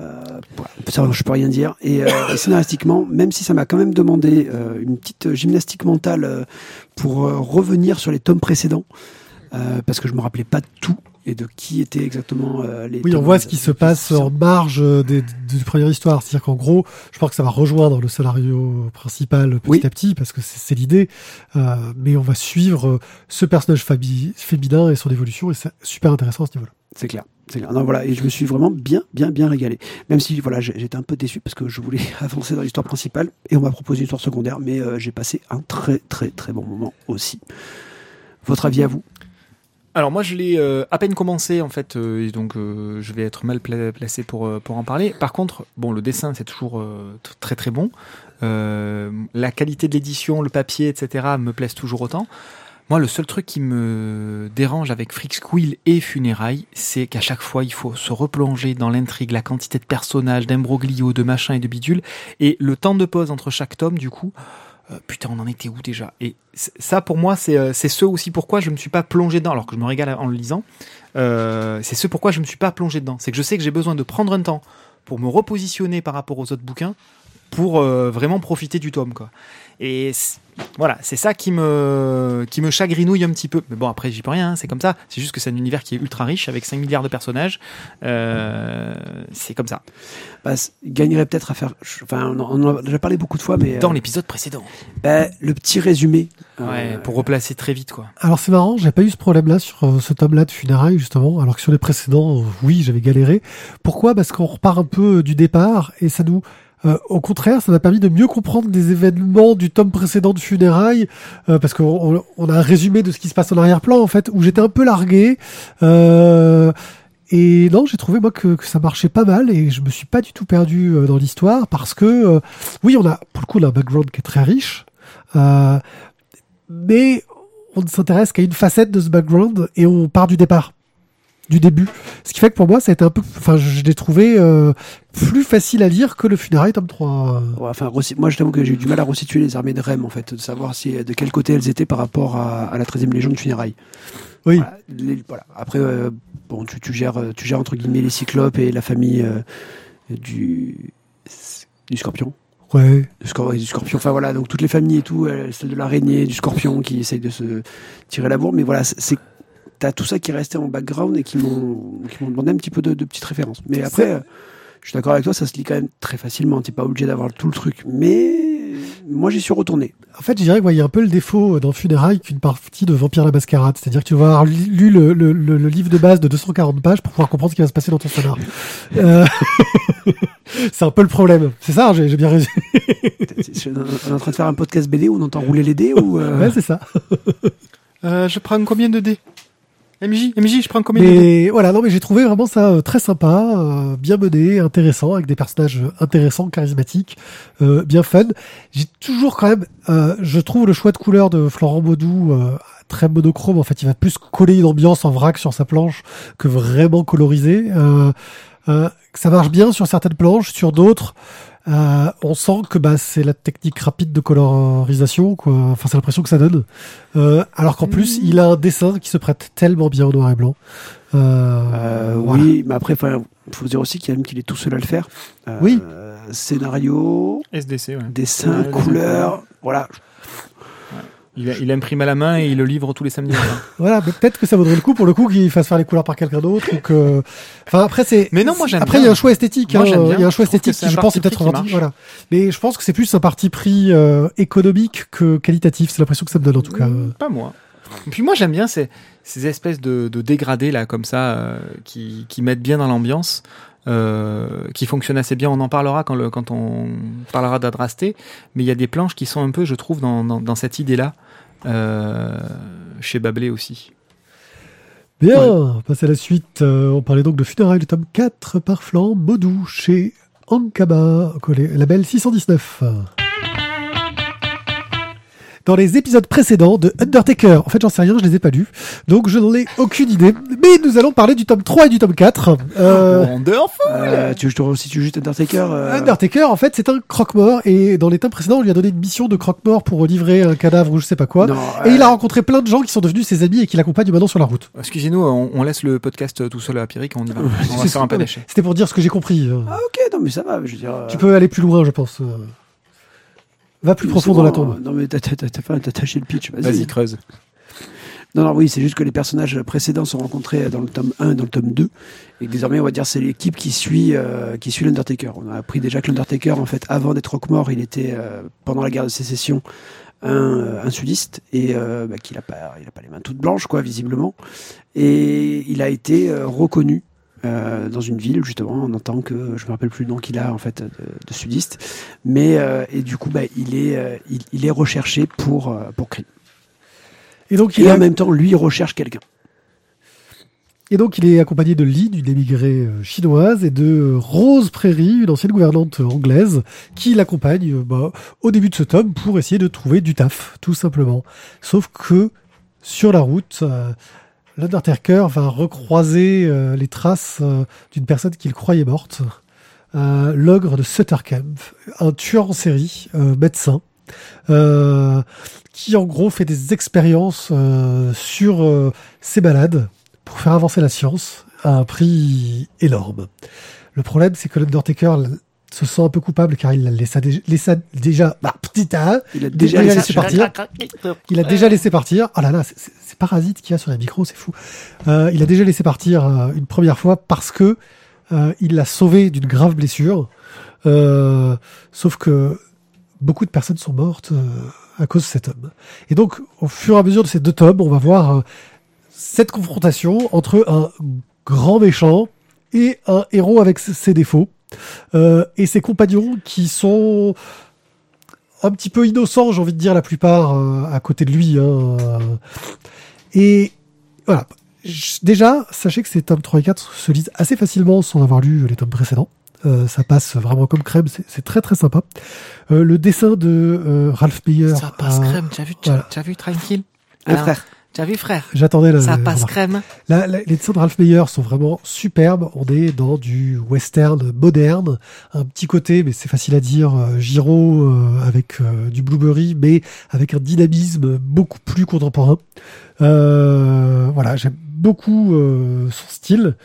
Euh, ça, je peux rien dire. Et, euh, et scénaristiquement, même si ça m'a quand même demandé euh, une petite gymnastique mentale pour revenir sur les tomes précédents, parce que je me rappelais pas de tout et de qui étaient exactement euh, les. Oui, on voit ce qui se passe en marge euh, des, des premières histoires. C'est-à-dire qu'en gros, je pense que ça va rejoindre le scénario principal petit Oui. à petit, parce que c'est c'est l'idée. Euh, mais on va suivre euh, ce personnage fabi- féminin et son évolution, et c'est super intéressant à ce niveau-là. C'est clair. C'est clair. Non, voilà, et je me suis vraiment bien, bien, bien régalé. Même si, voilà, j'étais un peu déçu parce que je voulais avancer dans l'histoire principale et on m'a proposé une histoire secondaire, mais euh, j'ai passé un très, très, très bon moment aussi. Votre avis à vous? Alors moi je l'ai euh, à peine commencé en fait euh, donc euh, je vais être mal pla- placé pour euh, pour en parler. Par contre bon le dessin c'est toujours euh, très très bon. Euh, la qualité de l'édition, le papier etc me plaisent toujours autant. Moi le seul truc qui me dérange avec Freak Squill et Funérailles c'est qu'à chaque fois il faut se replonger dans l'intrigue, la quantité de personnages, d'imbroglio, de machins et de bidules et le temps de pause entre chaque tome du coup euh, putain, on en était où déjà? Et ça, pour moi, c'est euh, c'est ce aussi pourquoi je me suis pas plongé dedans, alors que je me régale en le lisant. Euh, c'est ce pourquoi je me suis pas plongé dedans. C'est que je sais que j'ai besoin de prendre un temps pour me repositionner par rapport aux autres bouquins pour vraiment profiter du tome, quoi. Et voilà, c'est ça qui me, qui me chagrinouille un petit peu. Mais bon, après, j'y peux rien, hein, c'est comme ça. C'est juste que c'est un univers qui est ultra riche avec 5 milliards de personnages. Euh, c'est comme ça. Bah, gagnerait peut-être à faire. Enfin, on en a déjà parlé beaucoup de fois, mais Dans euh, l'épisode précédent. bah, le petit résumé. Ouais, euh, pour replacer très vite, quoi. Alors c'est marrant, j'ai pas eu ce problème-là sur euh, ce tome-là de funérailles justement, alors que sur les précédents, oui, j'avais galéré. Pourquoi? Parce qu'on repart un peu du départ et ça nous, euh, au contraire, ça m'a permis de mieux comprendre des événements du tome précédent de funérailles, euh, parce qu'on on- a un résumé de ce qui se passe en arrière-plan en fait, où j'étais un peu largué. Euh, et non, j'ai trouvé moi que, ça marchait pas mal et je me suis pas du tout perdu euh, dans l'histoire parce que oui, on a pour le coup on a un background qui est très riche. Mais on ne s'intéresse qu'à une facette de ce background et on part du départ, du début. Ce qui fait que pour moi, ça a été un peu, enfin, je, l'ai trouvé euh, plus facile à lire que le funérailles tome 3. Ouais, enfin, moi, je t'avoue que j'ai eu du mal à resituer les armées de Rem, en fait, de savoir si, de quel côté elles étaient par rapport à, à la 13e Légion de funérailles. Oui. Voilà, les- voilà. Après, euh, bon, tu, tu gères, tu gères entre guillemets les cyclopes et la famille euh, du, du scorpion. Ouais. Du, scor- du scorpion. Enfin voilà, donc toutes les familles et tout, euh, celle de l'araignée, du scorpion qui essayent de se tirer la bourre. Mais voilà, c'est t'as tout ça qui est resté en background et qui m'ont qui m'ont demandé un petit peu de, de petites références. Mais après, euh, je suis d'accord avec toi, ça se lit quand même très facilement. T'es pas obligé d'avoir tout le truc. Mais moi, j'y suis retourné. En fait, je dirais qu'il y a un peu le défaut dans Funérailles qu'une partie de Vampire la Mascarade. C'est-à-dire que tu vas avoir lu le, le, le, le livre de base de 240 pages pour pouvoir comprendre ce qui va se passer dans ton scénar. Euh, c'est un peu le problème. C'est ça, j'ai j'ai bien résumé. On est en train de faire un podcast BD où on entend rouler les dés ou euh, Ouais, c'est ça. Euh, je prends combien de dés? MJ, MJ, je prends combien Mais voilà, non, mais j'ai trouvé vraiment ça euh, très sympa, euh, bien mené, intéressant, avec des personnages euh, intéressants, charismatiques, euh, bien fun. J'ai toujours quand même, euh, je trouve le choix de couleur de Florent Baudou euh, très monochrome. En fait, il va plus coller une ambiance en vrac sur sa planche que vraiment coloriser. Euh, euh, ça marche bien sur certaines planches, sur d'autres. Euh, on sent que bah, c'est la technique rapide de colorisation, quoi. Enfin, c'est l'impression que ça donne. Euh, alors qu'en plus, il a un dessin qui se prête tellement bien au noir et blanc. Euh, Euh, voilà. Oui, mais après, il faut dire aussi qu'il qu'il est tout seul à le faire. Euh, Oui. Scénario, SDC, ouais. dessin, Ouais, couleur, voilà. Il, il imprime à la main et il le livre tous les samedis. Voilà, peut-être que ça vaudrait le coup pour le coup qu'il fasse faire les couleurs par quelqu'un d'autre ou que. Enfin après c'est. Mais non, moi, j'aime Après il y a un choix esthétique. Moi, hein, j'aime bien. Il y a un choix esthétique qui je pense est peut-être. Voilà. Mais je pense que c'est plus un parti pris euh, économique que qualitatif. C'est l'impression que ça me donne en tout cas. Mm, Pas moi. Et puis moi j'aime bien ces, ces espèces de, de dégradés là comme ça euh, qui, qui mettent bien dans l'ambiance, euh, qui fonctionnent assez bien. On en parlera quand, le, quand on parlera d'Adrasté, mais il y a des planches qui sont un peu, je trouve, dans, dans, dans cette idée-là, euh, chez Bablé aussi. Bien, on passe à la suite. Euh, on parlait donc de Funérailles, le tome 4 par Flan Modou chez collé- label 619. Dans les épisodes précédents de Undertaker, en fait j'en sais rien, je les ai pas lus, donc je n'en ai aucune idée. Mais nous allons parler du tome 3 et du tome 4. Euh, Wonderful Euh, tu veux je te resitue juste Undertaker euh, Undertaker, en fait, c'est un croque-mort, et dans les tomes précédents, on lui a donné une mission de croque-mort pour livrer un cadavre ou je sais pas quoi. non, Et il euh, a rencontré plein de gens qui sont devenus ses amis et qui l'accompagnent maintenant sur la route. Excusez-nous, on, on laisse le podcast tout seul à Pyrrhic, on y va. On va faire un peu déchet. C'était pour dire ce que j'ai compris. euh. Ah ok, non mais ça va, je veux dire... euh, Tu peux aller plus loin, je pense. Va plus profond dans la tombe. Non mais t'as t'as- t'as- t'as- t'as tâché le pitch, vas-y. Creuse. Non, non, oui, c'est juste que les personnages précédents sont rencontrés dans le tome 1 et dans le tome 2. Et que désormais, on va dire, c'est l'équipe qui suit, euh, qui suit l'Undertaker. On a appris déjà que l'Undertaker, en fait, avant d'être Rockmore, il était, euh, pendant la guerre de sécession, un, euh, un sudiste et euh, bah, qu'il a pas, il a pas les mains toutes blanches, quoi, visiblement. Et il a été euh, reconnu euh, dans une ville, justement, en tant que, je me rappelle plus le nom qu'il a, en fait, de, de sudiste. Mais, euh, et du coup, bah, il est, euh, il, il est recherché pour, pour crime. Et donc, il Et en même temps, lui, il recherche quelqu'un. et donc, il est accompagné de Lee, une émigrée chinoise, et de Rose Prairie, une ancienne gouvernante anglaise, qui l'accompagne bah, au début de ce tome pour essayer de trouver du taf, tout simplement. Sauf que, sur la route, euh, l'Undertaker va recroiser euh, les traces euh, d'une personne qu'il croyait morte, euh, l'ogre de Suttercamp, un tueur en série, médecin, qui en gros fait des expériences sur ses malades pour faire avancer la science à un prix énorme. Le problème, c'est que l'Undertaker se sent un peu coupable car il l'a laissé, laissé déjà, bah, petit A, Il a déjà déjà laissé partir. Il a déjà laissé partir. Oh là là, c'est- Parasite qu'il y a sur les micros, c'est fou. Euh, il a déjà laissé partir euh, une première fois parce que euh, il l'a sauvé d'une grave blessure. Euh, sauf que beaucoup de personnes sont mortes euh, à cause de cet homme. Et donc, au fur et à mesure de ces deux tomes, on va voir cette confrontation entre un grand méchant et un héros avec ses défauts. Euh, et ses compagnons qui sont un petit peu innocents, j'ai envie de dire, la plupart euh, à côté de lui. hein. Et voilà. Déjà, sachez que ces tomes 3 et 4 se lisent assez facilement sans avoir lu les tomes précédents. Euh, ça passe vraiment comme crème, c'est très très sympa. Euh, le dessin de euh, Ralph Meyer. Ça passe euh, crème, tu as vu, tu voilà. as vu, tranquille. Alors, frère. Tu as vu, frère J'attendais la. Ça passe la- crème. La- la- les dessins de Ralph Meyer sont vraiment superbes. On est dans du western moderne, un petit côté, mais c'est facile à dire, euh, Giro euh, avec euh, du Blueberry, mais avec un dynamisme beaucoup plus contemporain. Euh, voilà, j'aime beaucoup euh, son style.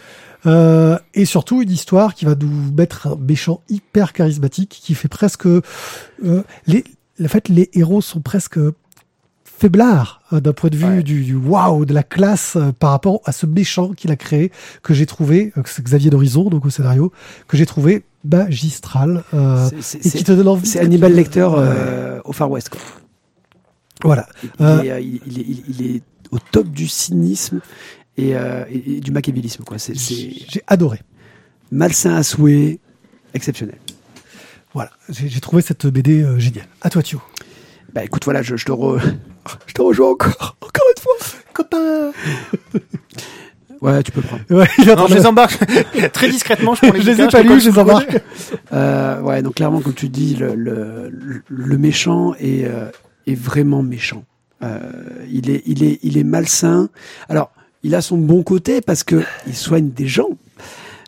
Euh, et surtout une histoire qui va nous mettre un méchant hyper charismatique qui fait presque euh, les en fait les héros sont presque faiblards euh, d'un point de vue Ouais. du, du waouh de la classe euh, par rapport à ce méchant qu'il a créé que j'ai trouvé euh, que c'est Xavier d'Horizon donc au scénario que j'ai trouvé magistral euh, et qui te donne envie c'est Hannibal Lecter euh, au Far West. Quoi. voilà Il, Euh. est, il, il est, il- il est au top du cynisme et, et- et du machiavélisme. quoi. C'est c'est j'ai adoré malsain à souhait, exceptionnel. voilà j'ai trouvé cette BD géniale à toi Thio Bah écoute, voilà, je, je te, re- je te rejoins encore, encore une fois. copain Ouais, tu peux prendre. ouais, Non, je les embarque très discrètement. Je, prends les je les ai pas lus je les embarque Euh, ouais, donc clairement, comme tu dis, le, le, le méchant est, euh, est vraiment méchant. Euh, il, est, il, est, il est malsain. Alors, il a son bon côté parce que il soigne des gens.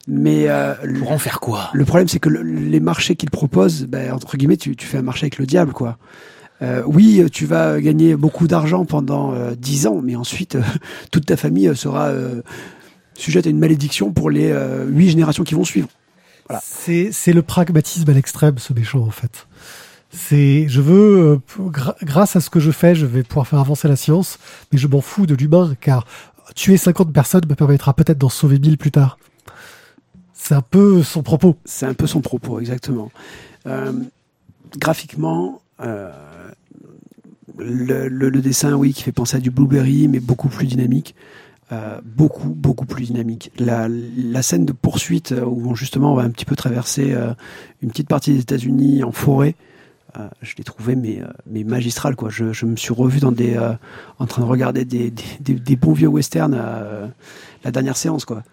Mais euh, Pour en faire quoi? le problème, c'est que le- les marchés qu'il propose, ben, entre guillemets, tu, tu fais un marché avec le diable, quoi. Euh, oui, tu vas gagner beaucoup d'argent pendant euh, 10 ans, mais ensuite, euh, toute ta famille euh, sera euh, sujette à une malédiction pour les euh, 8 générations qui vont suivre. Voilà. C'est le pragmatisme à l'extrême, ce méchant, en fait. C'est, je veux, euh, gra- grâce à ce que je fais, je vais pouvoir faire avancer la science, mais je m'en fous de l'humain, car tuer 50 personnes me permettra peut-être d'en sauver 1000 plus tard. C'est un peu son propos. C'est un peu son propos, exactement. Euh, graphiquement, euh, le, dessin, oui, qui fait penser à du Blueberry, mais beaucoup plus dynamique. Euh, beaucoup, beaucoup plus dynamique. La, scène de poursuite euh, où justement on va un petit peu traverser euh, une petite partie des États-Unis en forêt, je l'ai trouvé mais, mais magistral quoi. Je, me suis revu dans des, en train de regarder des, des, bons vieux westerns la dernière séance quoi.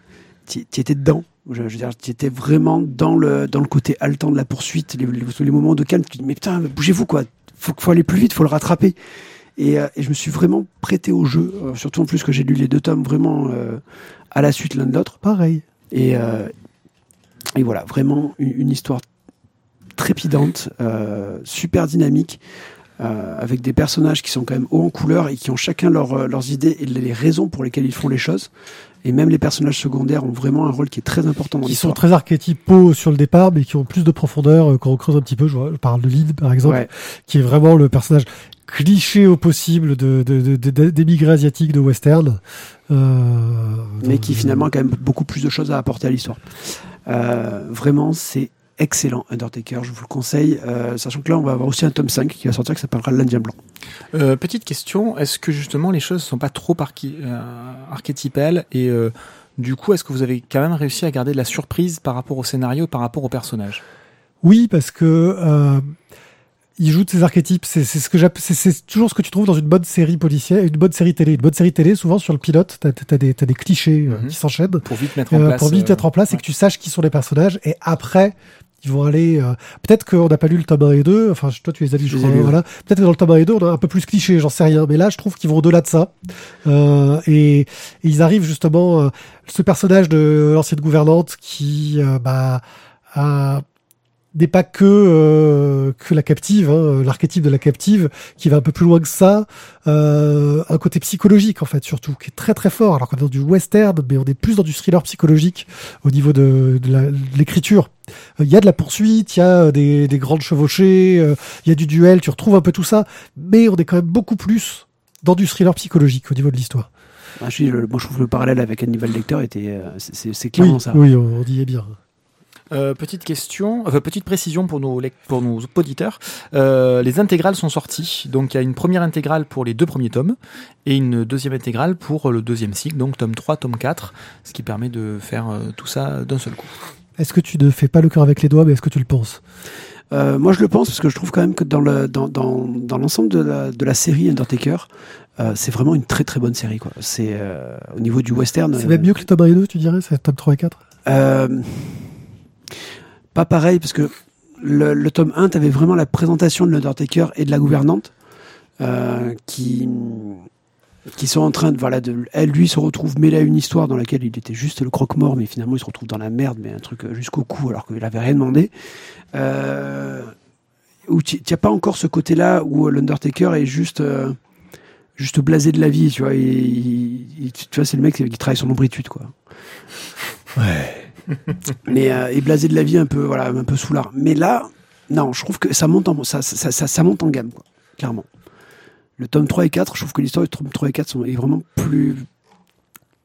Tu étais dedans. Je, veux dire, tu étais vraiment dans le, dans le côté haletant de la poursuite, les, les, les moments de calme. Tu dis, mais putain, bougez-vous, quoi. Faut, faut aller plus vite, faut le rattraper. Et, euh, et je me suis vraiment prêté au jeu, euh, surtout en plus que j'ai lu les deux tomes vraiment euh, à la suite l'un de l'autre. Pareil. Et, et voilà, vraiment une, une histoire trépidante, super dynamique, euh, avec des personnages qui sont quand même hauts en couleur et qui ont chacun leur, euh, leurs idées et les raisons pour lesquelles ils font les choses. Et même les personnages secondaires ont vraiment un rôle qui est très important dans Qui sont très archétypaux sur le départ, mais qui ont plus de profondeur euh, quand on creuse un petit peu. Je, vois- je parle de Lynn, par exemple, Ouais. qui est vraiment le personnage cliché au possible de, de, de, d'émigrés asiatiques de western. Euh, mais qui finalement a quand même beaucoup plus de choses à apporter à l'histoire. Euh, vraiment, c'est excellent, Undertaker, je vous le conseille, euh, sachant que là, on va avoir aussi un tome 5 qui va sortir qui s'appellera L'Indien Blanc. Euh, petite question, est-ce que justement les choses ne sont pas trop archi- euh, archétypales et euh, du coup est-ce que vous avez quand même réussi à garder de la surprise par rapport au scénario, par rapport au personnage? Oui, parce que euh, il joue de ses archétypes. C'est c'est ce que j'app- c'est c'est toujours ce que tu trouves dans une bonne série policière, une bonne série télé. Une bonne série télé, souvent sur le pilote, t'as as des, t'as des clichés euh, Mhm. qui s'enchaînent pour vite mettre en euh, place pour vite euh, mettre en place et que tu saches qui sont les personnages. Et après, ils vont aller. euh, Peut-être qu'on n'a pas lu le tome 1 et 2. Enfin, toi, tu les as lus, je crois. lus, Voilà. Peut-être que dans le tome 1 et 2, on a un peu plus cliché. J'en sais rien. Mais là, je trouve qu'ils vont au-delà de ça. Euh, et, et ils arrivent justement. euh, ce personnage de l'ancienne gouvernante qui, euh, bah, a n'est pas que euh, que la captive, hein, l'archétype de la captive, qui va un peu plus loin que ça, euh, un côté psychologique en fait surtout, qui est très très fort. Alors qu'on est dans du western, mais on est plus dans du thriller psychologique au niveau de, de l'écriture. Euh, Il y a de la poursuite, il y a des, des grandes chevauchées, euh, il y a du duel, tu retrouves un peu tout ça, mais on est quand même beaucoup plus dans du thriller psychologique au niveau de l'histoire. Ah, je, suis- le- moi, je trouve que le parallèle avec Hannibal Lecter était, euh, c'est- c'est c'est Oui, clairement ça. oui, on, on y est bien. Euh, petite question, petite précision pour nos, pour nos auditeurs. Euh, les intégrales sont sorties. Donc il y a une première intégrale pour les deux premiers tomes et une deuxième intégrale pour le deuxième cycle, donc tome 3, tome 4, ce qui permet de faire euh, tout ça d'un seul coup. Est-ce que tu ne fais pas le cœur avec les doigts, mais est-ce que tu le penses? Euh, moi, je le pense parce que je trouve quand même que dans le dans dans, dans l'ensemble de la de la série Undertaker, euh, c'est vraiment une très très bonne série quoi. C'est euh, au niveau du western. C'est même mieux que le tome 1 et 2, tu dirais? C'est tome 3 et 4 Euh, pas pareil, parce que le, le tome 1, tu avais vraiment la présentation de l'Undertaker et de la gouvernante qui, qui sont en train de. Voilà, de, elle, lui, se retrouve mêlé à une histoire dans laquelle il était juste le croque-mort, mais finalement, il se retrouve dans la merde, mais un truc euh, jusqu'au cou, alors qu'il avait rien demandé. Euh, où tu n'as pas encore ce côté-là où l'Undertaker est juste. euh, juste blasé de la vie, tu vois. Il, tu vois, c'est le mec qui travaille sur l'ombritude, quoi mais euh, et blasé de la vie un peu voilà un peu soulard mais là non je trouve que ça monte en ça ça, ça, ça monte en gamme quoi clairement le tome 3 et 4 je trouve que l'histoire du tome 3 et 4 sont, est vraiment plus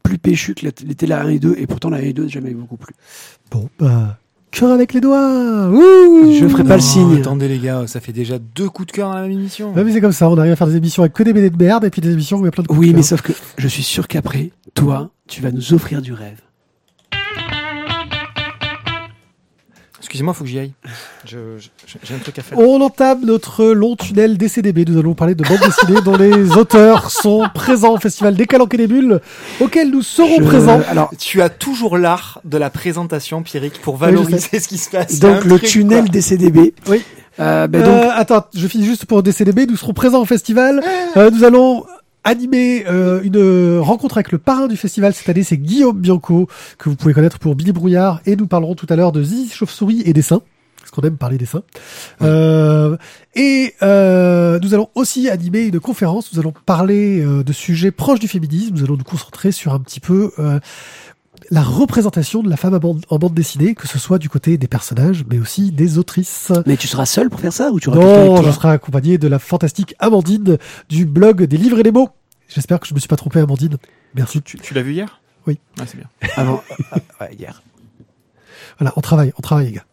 plus péchu que l'était la 1 et 2 et pourtant la 1 et 2 jamais beaucoup plus Bon, bah, cœur avec les doigts Ouh Je ferai pas le signe. Attendez les gars, ça fait déjà deux coups de cœur dans la même émission. Ouais, mais c'est comme ça, on arrive à faire des émissions avec que des BD de merde et puis des émissions où il y a plein de coups oui de mais cœur. sauf que je suis sûr qu'après toi tu vas nous offrir du rêve Excusez-moi, faut que j'y aille. Je- je- J'ai un truc à faire. On entame notre long tunnel DCDB. Nous allons parler de bandes dessinées dont les auteurs sont présents au festival des Calanques et des Bulles, auquel nous serons Je- présents. alors Tu as toujours l'art de la présentation, Pierrick, pour valoriser ce qui se passe. donc le truc, tunnel quoi. des CDB Oui. euh, ben Euh, donc attends, je finis juste pour DCDB. Nous serons présents au festival. Euh, nous allons animer euh, une rencontre avec le parrain du festival cette année. C'est Guillaume Bianco, que vous pouvez connaître pour Billy Brouillard. Et nous parlerons tout à l'heure de Zizi Chauve-souris et dessins. Parce qu'on aime parler dessins. Euh, et euh, nous allons aussi animer une conférence. Nous allons parler euh, de sujets proches du féminisme. Nous allons nous concentrer sur un petit peu euh, la représentation de la femme en bande, en bande dessinée, que ce soit du côté des personnages, mais aussi des autrices. mais tu seras seul pour faire ça ou tu auras Non, je serai accompagné de la fantastique Amandine du blog des livres et des mots. J'espère que je me suis pas trompé, Amandine. Merci. Tu, tu l'as vu hier? Oui. Ah, c'est bien. avant ouais, hier Voilà, on travaille, on travaille, les gars.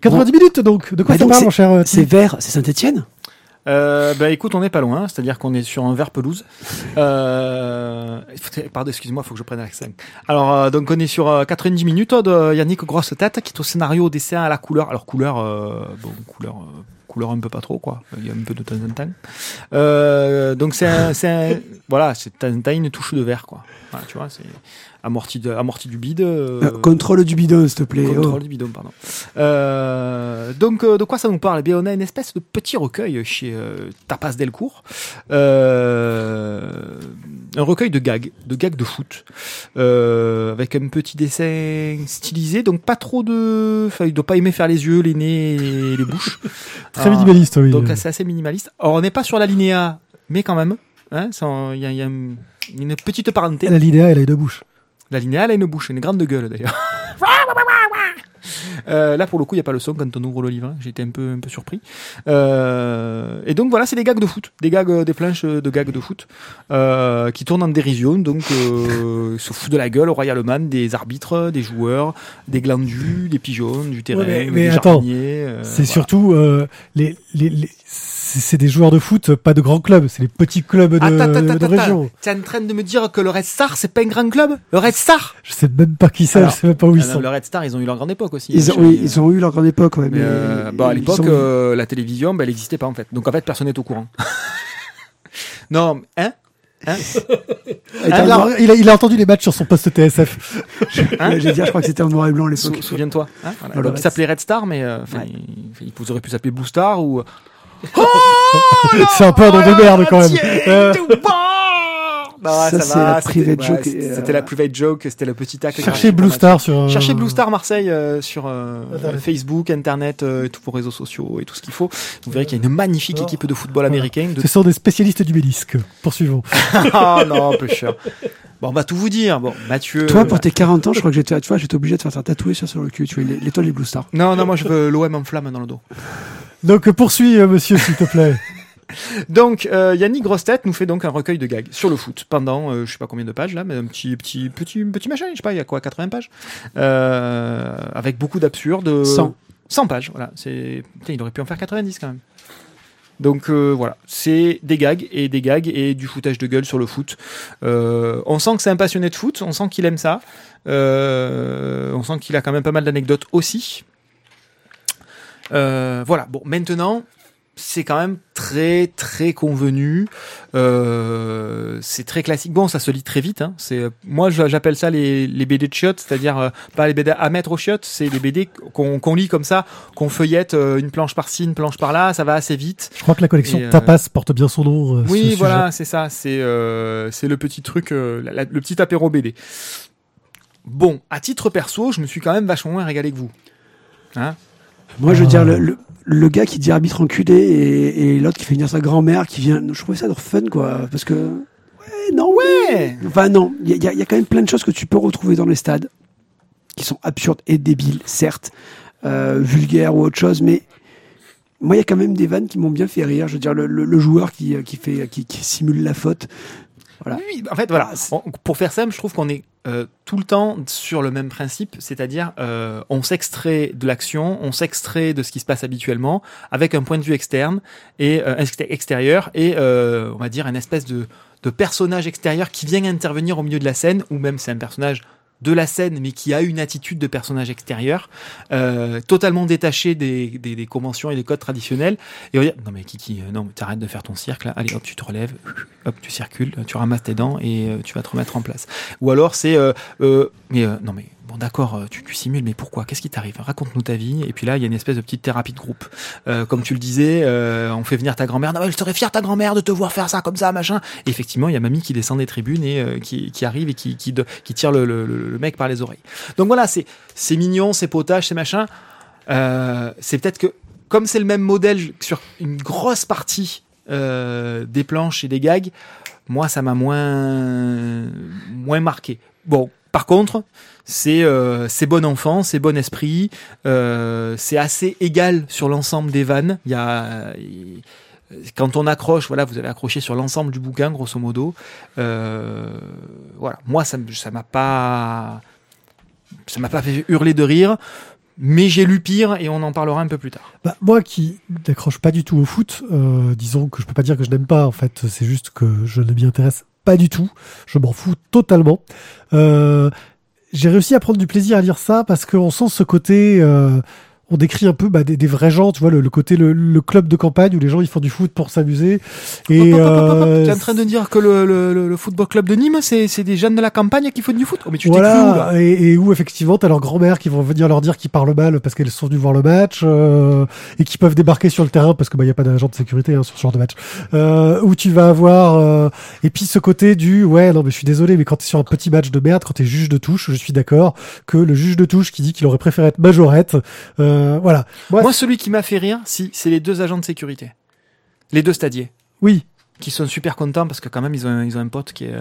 90 minutes, donc. De quoi Bah ça parle, mon cher euh, c'est vers c'est Saint-Etienne Euh, bah écoute, on n'est pas loin, c'est-à-dire qu'on est sur un vert pelouse. Euh, pardon, excuse-moi, faut que je prenne l'accent. Alors, euh, donc on est sur euh, 90 minutes de Yannick Grosse Tête, qui est au scénario, dessin, à la couleur. Alors couleur, euh, bon, couleur, euh, couleur un peu pas trop quoi. Il y a un peu de temps en temps. Euh, donc c'est, voilà, c'est t'as, t'as une touche de vert quoi. Voilà, tu vois, c'est amorti, de, amorti du bide. euh, Euh, contrôle du bidon s'il te plaît Contrôle oh. du bidon, pardon. Euh, donc, euh, de quoi ça nous parle? Eh bien, on a une espèce de petit recueil chez euh, Tapas Delcourt. Un recueil de gags, de gags de foot, avec un petit dessin stylisé, donc pas trop de... Enfin, il doit pas aimer faire les yeux, les nez et les bouches. Très Ah, minimaliste, oui. Donc, c'est assez minimaliste. Alors, on n'est pas sur la linéa, mais quand même. hein, Il y, a, il y a une une petite parenté. La linéa, elle a une bouche. La linéa, elle a une bouche, une grande gueule d'ailleurs. Euh, là, pour le coup, il n'y a pas le son quand on ouvre le livre. hein. Été un peu, un peu surpris. Euh, et donc, voilà, c'est des gags de foot. Des gags, euh, des planches de gags de foot euh, qui tournent en dérision. Donc, euh, se fout de la gueule royalement des arbitres, des joueurs, des glandus, des pigeons, du terrain, Ouais, mais- mais des attends, jardiniers. euh, c'est voilà. surtout euh, les, les, les- c'est des joueurs de foot, pas de grands clubs. C'est les petits clubs de, Attends, attends, de attends, région. Tu es en train de me dire que le Red Star, c'est pas un grand club? Le Red Star? Je sais même pas qui c'est, je sais même pas où ils non, sont. Le Red Star, ils ont eu leur grande époque aussi. ils hein, ont, oui, chez- ils ont eu leur grande époque ouais, Mais mais euh, bon, à l'époque, euh, la télévision, ben, elle n'existait pas en fait. Donc en fait, personne n'est au courant. non, hein? Hein? Il, a, il a- il a entendu les matchs sur son poste TSF. Hein? J'ai dit, je crois que c'était en noir et blanc à Sou- l'époque. Souviens-toi. Hein? Voilà. Il s'appelait Red Star, mais euh, Ouais. il, il aurait pu s'appeler Blue Star ou. c'est un peu un nom de merde quand même. Euh, Bah, Ça, ça, c'est la c'était- private joke C'était c'était euh, la private joke, c'était le petit tacle. Cherchez Blue Star sur. euh, Cherchez Blue Star Marseille euh, sur euh, Internet. Facebook, Internet, euh, et tous vos réseaux sociaux et tout ce qu'il faut. Vous verrez qu'il y a une magnifique équipe de football voilà. américain. De... Ce sont des spécialistes du mélisque. Poursuivons. ah non, pêcheur. Bon, on va tout vous dire. Bon, Mathieu. Toi, euh, pour tes 40 ans, je crois que j'étais, tu vois, j'étais obligé de faire ça tatouer ça sur le cul. Tu vois, l'étoile des Blue Stars. Non, non, moi je veux l'OM en flamme dans le dos. Donc poursuis, euh, monsieur, s'il te plaît. Donc, euh, Yannick Grostet nous fait donc un recueil de gags sur le foot pendant, euh, je sais pas combien de pages là, mais un petit, petit, petit, petit machin, je sais pas, il y a quoi, 80 pages, euh, avec beaucoup d'absurdes. 100. 100 pages, voilà. C'est, putain, il aurait pu en faire 90 quand même. Donc euh, voilà, c'est des gags et des gags et du foutage de gueule sur le foot. Euh, on sent que c'est un passionné de foot, on sent qu'il aime ça. Euh, on sent qu'il a quand même pas mal d'anecdotes aussi. Voilà, bon, maintenant, c'est quand même très très convenu. Euh, c'est très classique. Bon, ça se lit très vite. Hein. C'est moi j'appelle ça les, les BD de chiottes, c'est-à-dire euh, pas les BD à mettre aux chiottes, c'est les BD qu'on lit comme ça, qu'on feuillette euh, une planche par-ci, une planche par-là, ça va assez vite. Je crois que la collection euh, Tapas porte bien son nom. euh, ce Oui, voilà, c'est ça. C'est euh, c'est le petit truc, euh, la- la- le petit apéro BD. Bon, à titre perso, je me suis quand même vachement moins régalé que vous. Hein? Moi, je veux dire, le, le, le gars qui dit arbitre enculé et, et l'autre qui fait venir sa grand-mère qui vient. Je trouvais ça fun, quoi. Parce que. Ouais, non, Ouais. Enfin, non. Il y, a- y y quand même plein de choses que tu peux retrouver dans les stades qui sont absurdes et débiles, certes, euh, vulgaires ou autre chose, mais. Moi, il y a quand même des vannes qui m'ont bien fait rire. Je veux dire, le, le- le joueur qui, qui, fait, qui, qui simule la faute. Voilà. Oui, en fait, voilà. On- pour faire simple, je trouve qu'on est euh, tout le temps sur le même principe, c'est-à-dire euh, on s'extrait de l'action, on s'extrait de ce qui se passe habituellement avec un point de vue externe et euh, exté- extérieur et euh, on va dire une espèce de, de personnage extérieur qui vient intervenir au milieu de la scène ou même c'est un personnage de la scène mais qui a une attitude de personnage extérieur euh, totalement détaché des, des, conventions et des codes traditionnels. Et on dire non mais Kiki euh, non t'arrêtes de faire ton cirque là allez hop tu te relèves hop tu circules tu ramasses tes dents et euh, tu vas te remettre en place. Ou alors c'est euh, mais non mais bon d'accord euh, tu, simules mais pourquoi? Qu'est-ce qui t'arrive? Raconte-nous ta vie. Et puis là il y a une espèce de petite thérapie de groupe. Euh, comme tu le disais euh, on fait venir ta grand-mère. Non mais je serais fier ta grand-mère de te voir faire ça comme ça machin. Et effectivement il y a mamie qui descend des tribunes et qui, arrive et qui, tire le, mec par les oreilles. Donc voilà c'est mignon c'est potage c'est machin. C'est peut-être que comme c'est le même modèle sur une grosse partie des planches et des gags, moi ça m'a moins moins marqué. Bon, par contre, c'est euh, bon enfant, c'est bon esprit, euh, c'est assez égal sur l'ensemble des vannes. Il y a il- quand on accroche, voilà, vous avez accroché sur l'ensemble du bouquin, grosso modo. Euh, voilà, moi ça ça m'a pas ça m'a pas fait hurler de rire, mais j'ai lu pire et on en parlera un peu plus tard. Bah, moi qui n'accroche pas du tout au foot, euh, disons que je peux pas dire que je n'aime pas, en fait, c'est juste que je ne m'y intéresse pas du tout. Je m'en fous totalement. Euh, j'ai réussi à prendre du plaisir à lire ça parce qu'on sent ce côté. euh, on décrit un peu bah, des, des vrais gens, tu vois, le, le côté le, le club de campagne où les gens ils font du foot pour s'amuser. Et euh, Tu es en train de dire que le, le, football club de Nîmes, c'est des jeunes de la campagne qui font du foot? Oh, mais tu où, là? voilà, et, et où effectivement t'as leur grand-mère qui vont venir leur dire qu'ils parlent mal parce qu'elles sont venues voir le match euh, et qui peuvent débarquer sur le terrain parce que bah y a pas d'agent de sécurité hein, sur ce genre de match. Euh, où tu vas avoir euh, et puis ce côté du ouais non mais je suis désolé mais quand t'es sur un petit match de merde quand t'es juge de touche je suis d'accord que le juge de touche qui dit qu'il aurait préféré être majorette euh, voilà moi, Moi, celui qui m'a fait rire, si, c'est les deux agents de sécurité. Les deux stadiers. oui Qui sont super contents parce que quand même, ils ont, un- ils ont un pote qui est,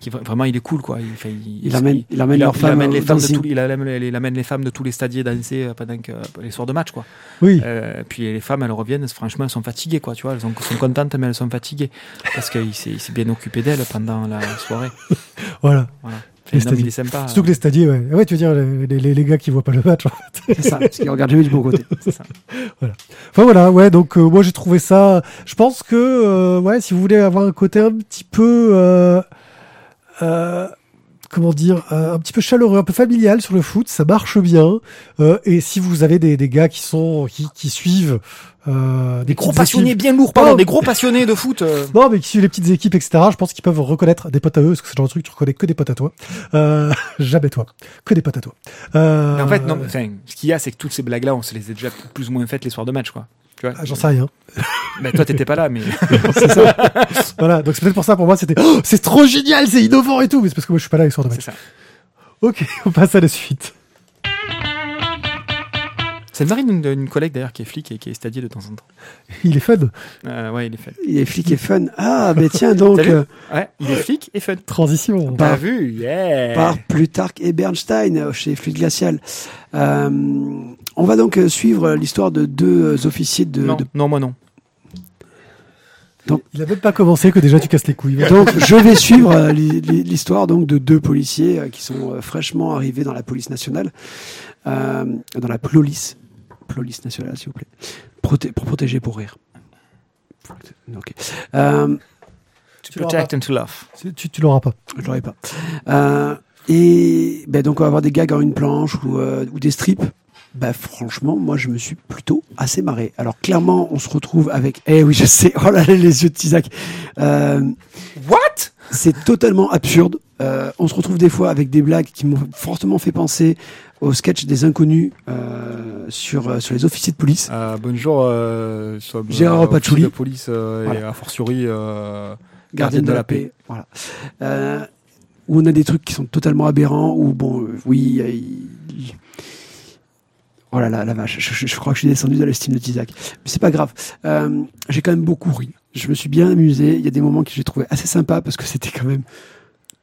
qui vraiment, il est cool, quoi. Il, fait, il, Il amène, il amène il, leurs il femmes amène les femmes de tous, il amène, les- il amène les femmes de tous les stadiers danser euh, pendant que, les soirs de match, quoi. oui Euh, puis les femmes, elles reviennent, franchement, elles sont fatiguées, quoi, tu vois. Elles sont, sont contentes, mais elles sont fatiguées. Parce qu'il s'est il s'est bien occupé d'elles pendant la soirée. voilà Voilà. Les Et non, mais il stadiers. est sympa. surtout que les stadiers ouais ouais tu veux dire les, les, les gars qui voient pas le match C'est ça, parce qu'ils regardent jamais du bon côté. C'est ça. Enfin voilà, ouais, donc euh, moi j'ai trouvé ça. Je pense que euh, ouais, si vous voulez avoir un côté un petit peu, euh, euh, comment dire, euh, un petit peu chaleureux, un peu familial sur le foot, ça marche bien. Euh, et si vous avez des, des gars qui sont qui, qui suivent euh, Des gros passionnés, équipes- bien lourds, pardon, Oh. des gros passionnés de foot. euh. non, mais qui suivent les petites équipes, etc. Je pense qu'ils peuvent reconnaître des potes à eux, parce que c'est le genre de truc tu reconnais que des potes à toi. Euh, jamais toi, que des potes à toi. Euh, Mais en fait, non, enfin, ce qu'il y a, c'est que toutes ces blagues-là, on se les a déjà plus ou moins faites les soirs de match, quoi. Tu vois Ah, J'en sais rien. Mais toi, t'étais pas là, mais c'est ça. voilà, donc c'est peut-être pour ça pour moi c'était oh, c'est trop génial, c'est innovant et tout, mais c'est parce que moi je suis pas là Sword of c'est Match. ça. Ok, on passe à la suite. C'est le mari d'une d'une collègue d'ailleurs qui est flic et qui est stadier de temps en temps. Il est fun. Euh, ouais, il est fait. Il est flic et fun. Ah, mais tiens donc, euh, Ouais, il est flic et fun. Transition. Bah, T'as vu Yeah par Plutarque et Bernstein euh, chez Fluide Glacial. Euh, on va donc suivre l'histoire de deux officiers de, non, de- non, moi non. Il a même pas commencé que déjà tu casses les couilles. Donc, je vais suivre euh, l'histoire donc de deux policiers euh, qui sont euh, fraîchement arrivés dans la police nationale, euh, dans la police, police nationale, s'il vous plaît, Proté- pour protéger, pour rire. Ok. Euh, To protect and to love. Tu, tu, l'auras pas. je l'aurais pas. Euh, et ben donc on va avoir des gags en une planche ou, euh, ou des strips. Bah franchement, moi je me suis plutôt assez marré. Alors clairement, on se retrouve avec. Eh oui, je sais. Oh là là, les yeux de Tizak. Euh, What? C'est totalement absurde. Euh, on se retrouve des fois avec des blagues qui m'ont fortement fait penser au sketch des inconnus euh, sur euh, sur les officiers de police. euh, Bonjour, euh, Gérard Patchouli. de police euh, et Voilà. a fortiori Gardienne de, la paix. Voilà. Où on a des trucs qui sont totalement aberrants. Où bon, oui. il- Oh là là, la vache, je, je- je crois que je suis descendu dans l'estime de Tizak. Mais c'est pas grave. Euh, j'ai quand même beaucoup ri. Je me suis bien amusé. Il y a des moments que j'ai trouvé assez sympa parce que c'était quand même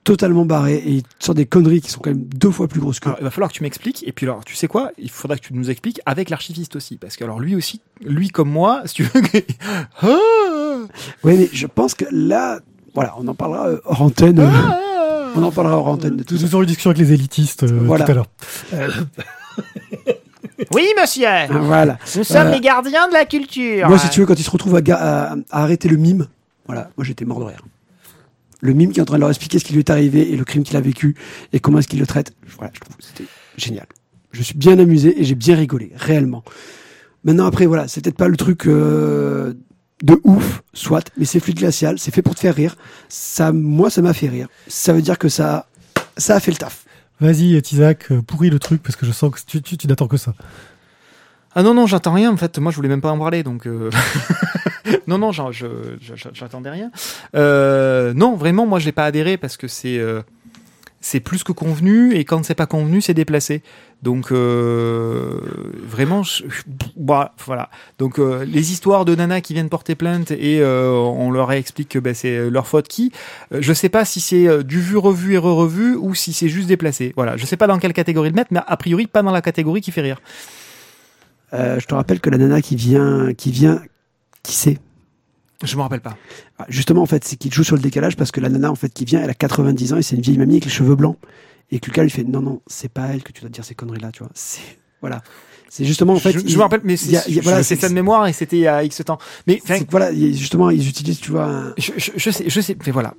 totalement barré et il sort des conneries qui sont quand même deux fois plus grosses que. Alors, il va falloir que tu m'expliques. Et puis alors, tu sais quoi? Il faudra que tu nous expliques avec l'archiviste aussi, parce que alors lui aussi, lui comme moi, si tu veux. que- Ah Oui, mais je pense que là, voilà, on en parlera euh, hors antenne. euh, Ah on en parlera hors antenne de tout Nous ça. aurons une discussion avec les élitistes euh, Voilà. tout à l'heure. Oui, monsieur. Voilà. Nous sommes Euh, les gardiens de la culture. Moi, si tu veux, quand il se retrouve à, ga- à- à arrêter le mime, voilà, moi j'étais mort de rire. Le mime qui est en train de leur expliquer ce qui lui est arrivé et le crime qu'il a vécu et comment est-ce qu'il le traite. Voilà, je trouve que c'était génial. Je suis bien amusé et j'ai bien rigolé, réellement. Maintenant, après, voilà, c'est peut-être pas le truc euh, de ouf, soit, mais c'est fluide glacial, c'est fait pour te faire rire. Ça, moi, ça m'a fait rire. Ça veut dire que ça, ça a fait le taf. Vas-y, Tizak, euh, pourris le truc parce que je sens que tu, tu, tu n'attends que ça. Ah non, non, j'attends rien. En fait, moi, je voulais même pas en parler, donc. euh, non, non, j'attendais rien. Euh, non, vraiment, moi, je l'ai pas adhéré parce que c'est c'est plus que convenu et quand c'est pas convenu, c'est déplacé. Donc euh, vraiment, je- bah, voilà. Donc euh, les histoires de nanas qui viennent porter plainte et euh, on leur explique que bah, c'est leur faute qui. euh, je sais pas si c'est euh, du vu revu et re-revu ou si c'est juste déplacé. Voilà, je sais pas dans quelle catégorie le mettre, mais a priori pas dans la catégorie qui fait rire. Euh, je te rappelle que la nana qui vient, qui vient, qui c'est Je me rappelle pas. Ah, Justement, en fait, c'est qu'il joue sur le décalage parce que la nana, en fait, qui vient, elle a 90 ans et c'est une vieille mamie avec les cheveux blancs. Et que Lucas lui fait non, non, c'est pas elle que tu dois dire ces conneries-là, tu vois. C'est, voilà. C'est justement, en fait. je, je il- me rappelle, mais c'est voilà, ça de mémoire et c'était il y a X temps. Mais voilà, justement, ils utilisent, tu vois, un- je, je, je sais, je sais, mais voilà.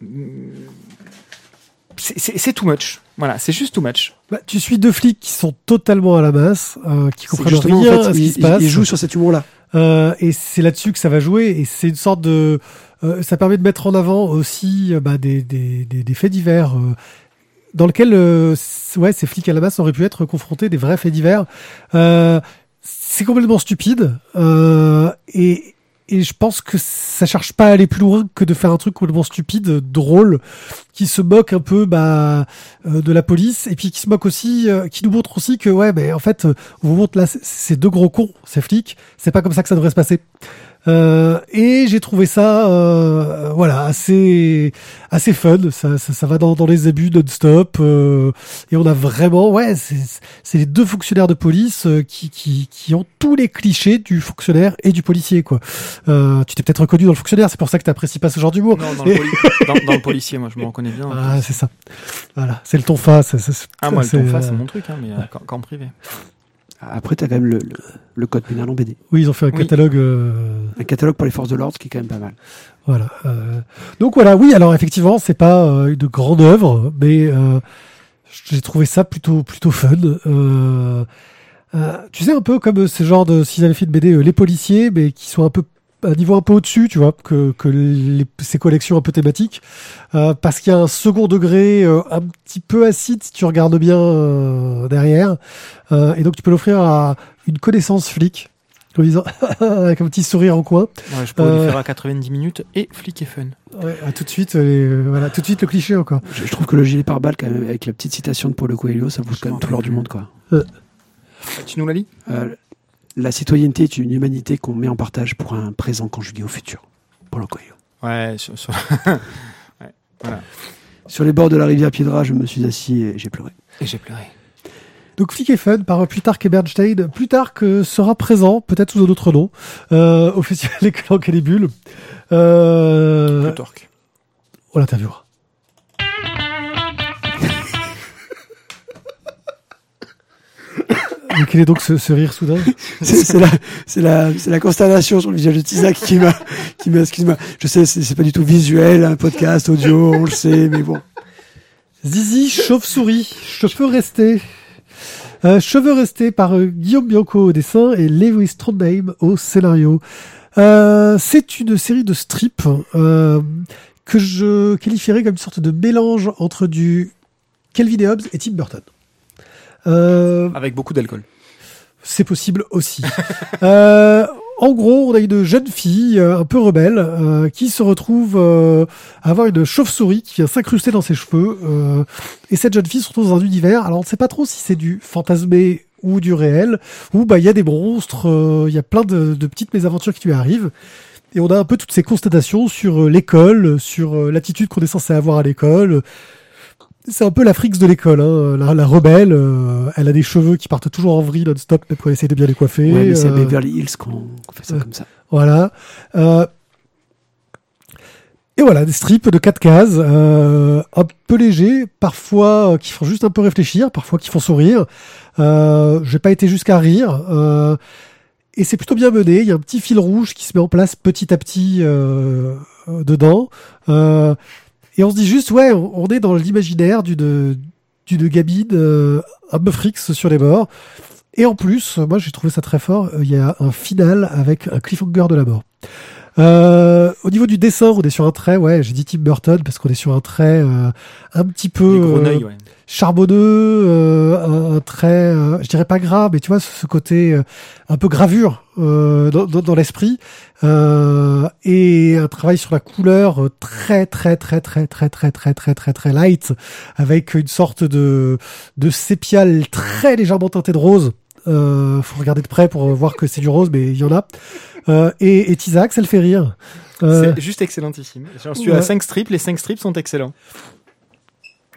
C'est- too much. Voilà, c'est juste too much. Bah, tu suis deux flics qui sont totalement à la masse, euh, qui comprennent en rien fait, à ce qui se passe. il joue sur cet humour-là. Euh, et c'est là-dessus que ça va jouer. Et c'est une sorte de. euh, ça permet de mettre en avant aussi euh, bah, des, des, des, des faits divers. euh, dans lesquels euh, ouais, ces flics à la masse auraient pu être confrontés des vrais faits divers. Euh, c'est complètement stupide. Et, et je pense que ça cherche pas à aller plus loin que de faire un truc complètement stupide, drôle, qui se moque un peu bah, euh, de la police et puis qui se moque aussi, euh, qui nous montre aussi que ouais, mais en fait, on vous montre là, ces deux gros cons, ces flics, c'est pas comme ça que ça devrait se passer. Euh, et j'ai trouvé ça, euh, voilà, assez, assez fun. Ça, ça, ça va dans, dans les abus non-stop. euh, et on a vraiment, ouais, c'est c'est les deux fonctionnaires de police euh, qui, qui, qui ont tous les clichés du fonctionnaire et du policier, quoi. Euh, tu t'es peut-être reconnu dans le fonctionnaire, c'est pour ça que t'apprécies pas ce genre d'humour. Non, dans, le poli- dans- dans le policier, moi, je me reconnais bien. Ah, c'est ça. Voilà, c'est le ton fa. ça- ça- Ah, moi, le c'est, ton face, euh, c'est mon truc, hein, mais euh, qu'en- qu'en privé. Après, t'as quand même le, le, le code pénal en BD. Oui, ils ont fait un Oui. catalogue. euh, Un catalogue pour les forces de l'ordre qui est quand même pas mal. Voilà. euh. Donc voilà, oui. Alors effectivement, c'est pas euh, une grande œuvre, mais euh, j'ai trouvé ça plutôt plutôt fun. Euh, euh, tu sais un peu comme ce genre de s'ils avaient fait une BD euh, les policiers, mais qui sont un peu un niveau un peu au-dessus, tu vois, que, que les, ces collections un peu thématiques, euh, parce qu'il y a un second degré euh, un petit peu acide si tu regardes bien euh, derrière, Euh, et donc tu peux l'offrir à une connaissance flic comme disant avec un petit sourire en coin. Ouais, je pourrais Euh. lui faire à 90 minutes et flic et fun. Ouais, ah, tout de suite, euh, voilà, tout de suite le cliché encore. Je, je trouve que le gilet pare-balles, quand même, avec la petite citation de Paulo Coelho, ça vaut quand même tout l'or du monde, quoi. Tu nous l'as dit Euh, la citoyenneté est une humanité qu'on met en partage pour un présent conjugué au futur. Paulo Coelho. Ouais, sur, sur- Sur les bords de la rivière Piedra, je me suis assis et j'ai pleuré. Et j'ai pleuré. Donc Flick et Fun par Plutarque et Bernstein. Plutarque sera présent, peut-être sous un autre nom, euh, au festival les Bulles. Euh, Plutarque. on l'interviewera. Mais quel est donc ce, ce rire soudain C'est la, c'est la, c'est la consternation sur le visage de Tisac qui m'a, qui m'a, excuse-moi. Je sais, c'est pas du tout visuel, un podcast audio, on le sait, mais bon. Zizi Chauve-souris, cheveux restés. Euh, cheveux restés par euh, Guillaume Bianco au dessin et Lewis Trondheim au scénario. Euh, c'est une série de strips euh, que je qualifierais comme une sorte de mélange entre du Calvin et Hobbes et Tim Burton. Euh, Avec beaucoup d'alcool. c'est possible aussi. Euh, en gros, on a une jeune fille euh, un peu rebelle euh, qui se retrouve euh, à avoir une chauve-souris qui vient s'incruster dans ses cheveux. euh, et cette jeune fille se retrouve dans un univers. Alors, on ne sait pas trop si c'est du fantasmé ou du réel. Où bah il y a des monstres, euh, il y a plein de, de petites mésaventures qui lui arrivent. Et on a un peu toutes ces constatations sur euh, l'école, sur euh, l'attitude qu'on est censé avoir à l'école. C'est un peu la frix de l'école, hein. la, la rebelle. euh, elle a des cheveux qui partent toujours en vrille non-stop, elle essaie de bien les coiffer. Ouais, mais c'est à euh, Beverly Hills qu'on fait ça euh, comme ça. voilà. Et voilà, des strips de 4 cases, euh, un peu légers, parfois euh, qui font juste un peu réfléchir, parfois qui font sourire. Euh, J'ai pas été jusqu'à rire. Euh, et c'est plutôt bien mené. Il y a un petit fil rouge qui se met en place petit à petit dedans. Et on se dit juste, ouais, on, est dans l'imaginaire d'une d'une euh, un peu frix sur les bords. Et en plus, moi j'ai trouvé ça très fort, euh, il y a un final avec un cliffhanger de la mort. Euh, au niveau du dessin, on est sur un trait, ouais, j'ai dit Tim Burton parce qu'on est sur un trait euh, un petit peu euh, ouais. charbonneux, euh, un, un trait, euh, je dirais pas gras, mais tu vois ce, ce côté euh, un peu gravure euh, dans, dans, dans l'esprit, euh, et un travail sur la couleur très très très très très très très très très très light, avec une sorte de de sépia très légèrement teinté de rose. Euh, faut regarder de près pour voir que c'est du rose, mais il y en a. Euh, et, et Tizak, ça le fait rire. Euh, C'est juste excellentissime. J'en suis ouais. à 5 strips, les 5 strips sont excellents.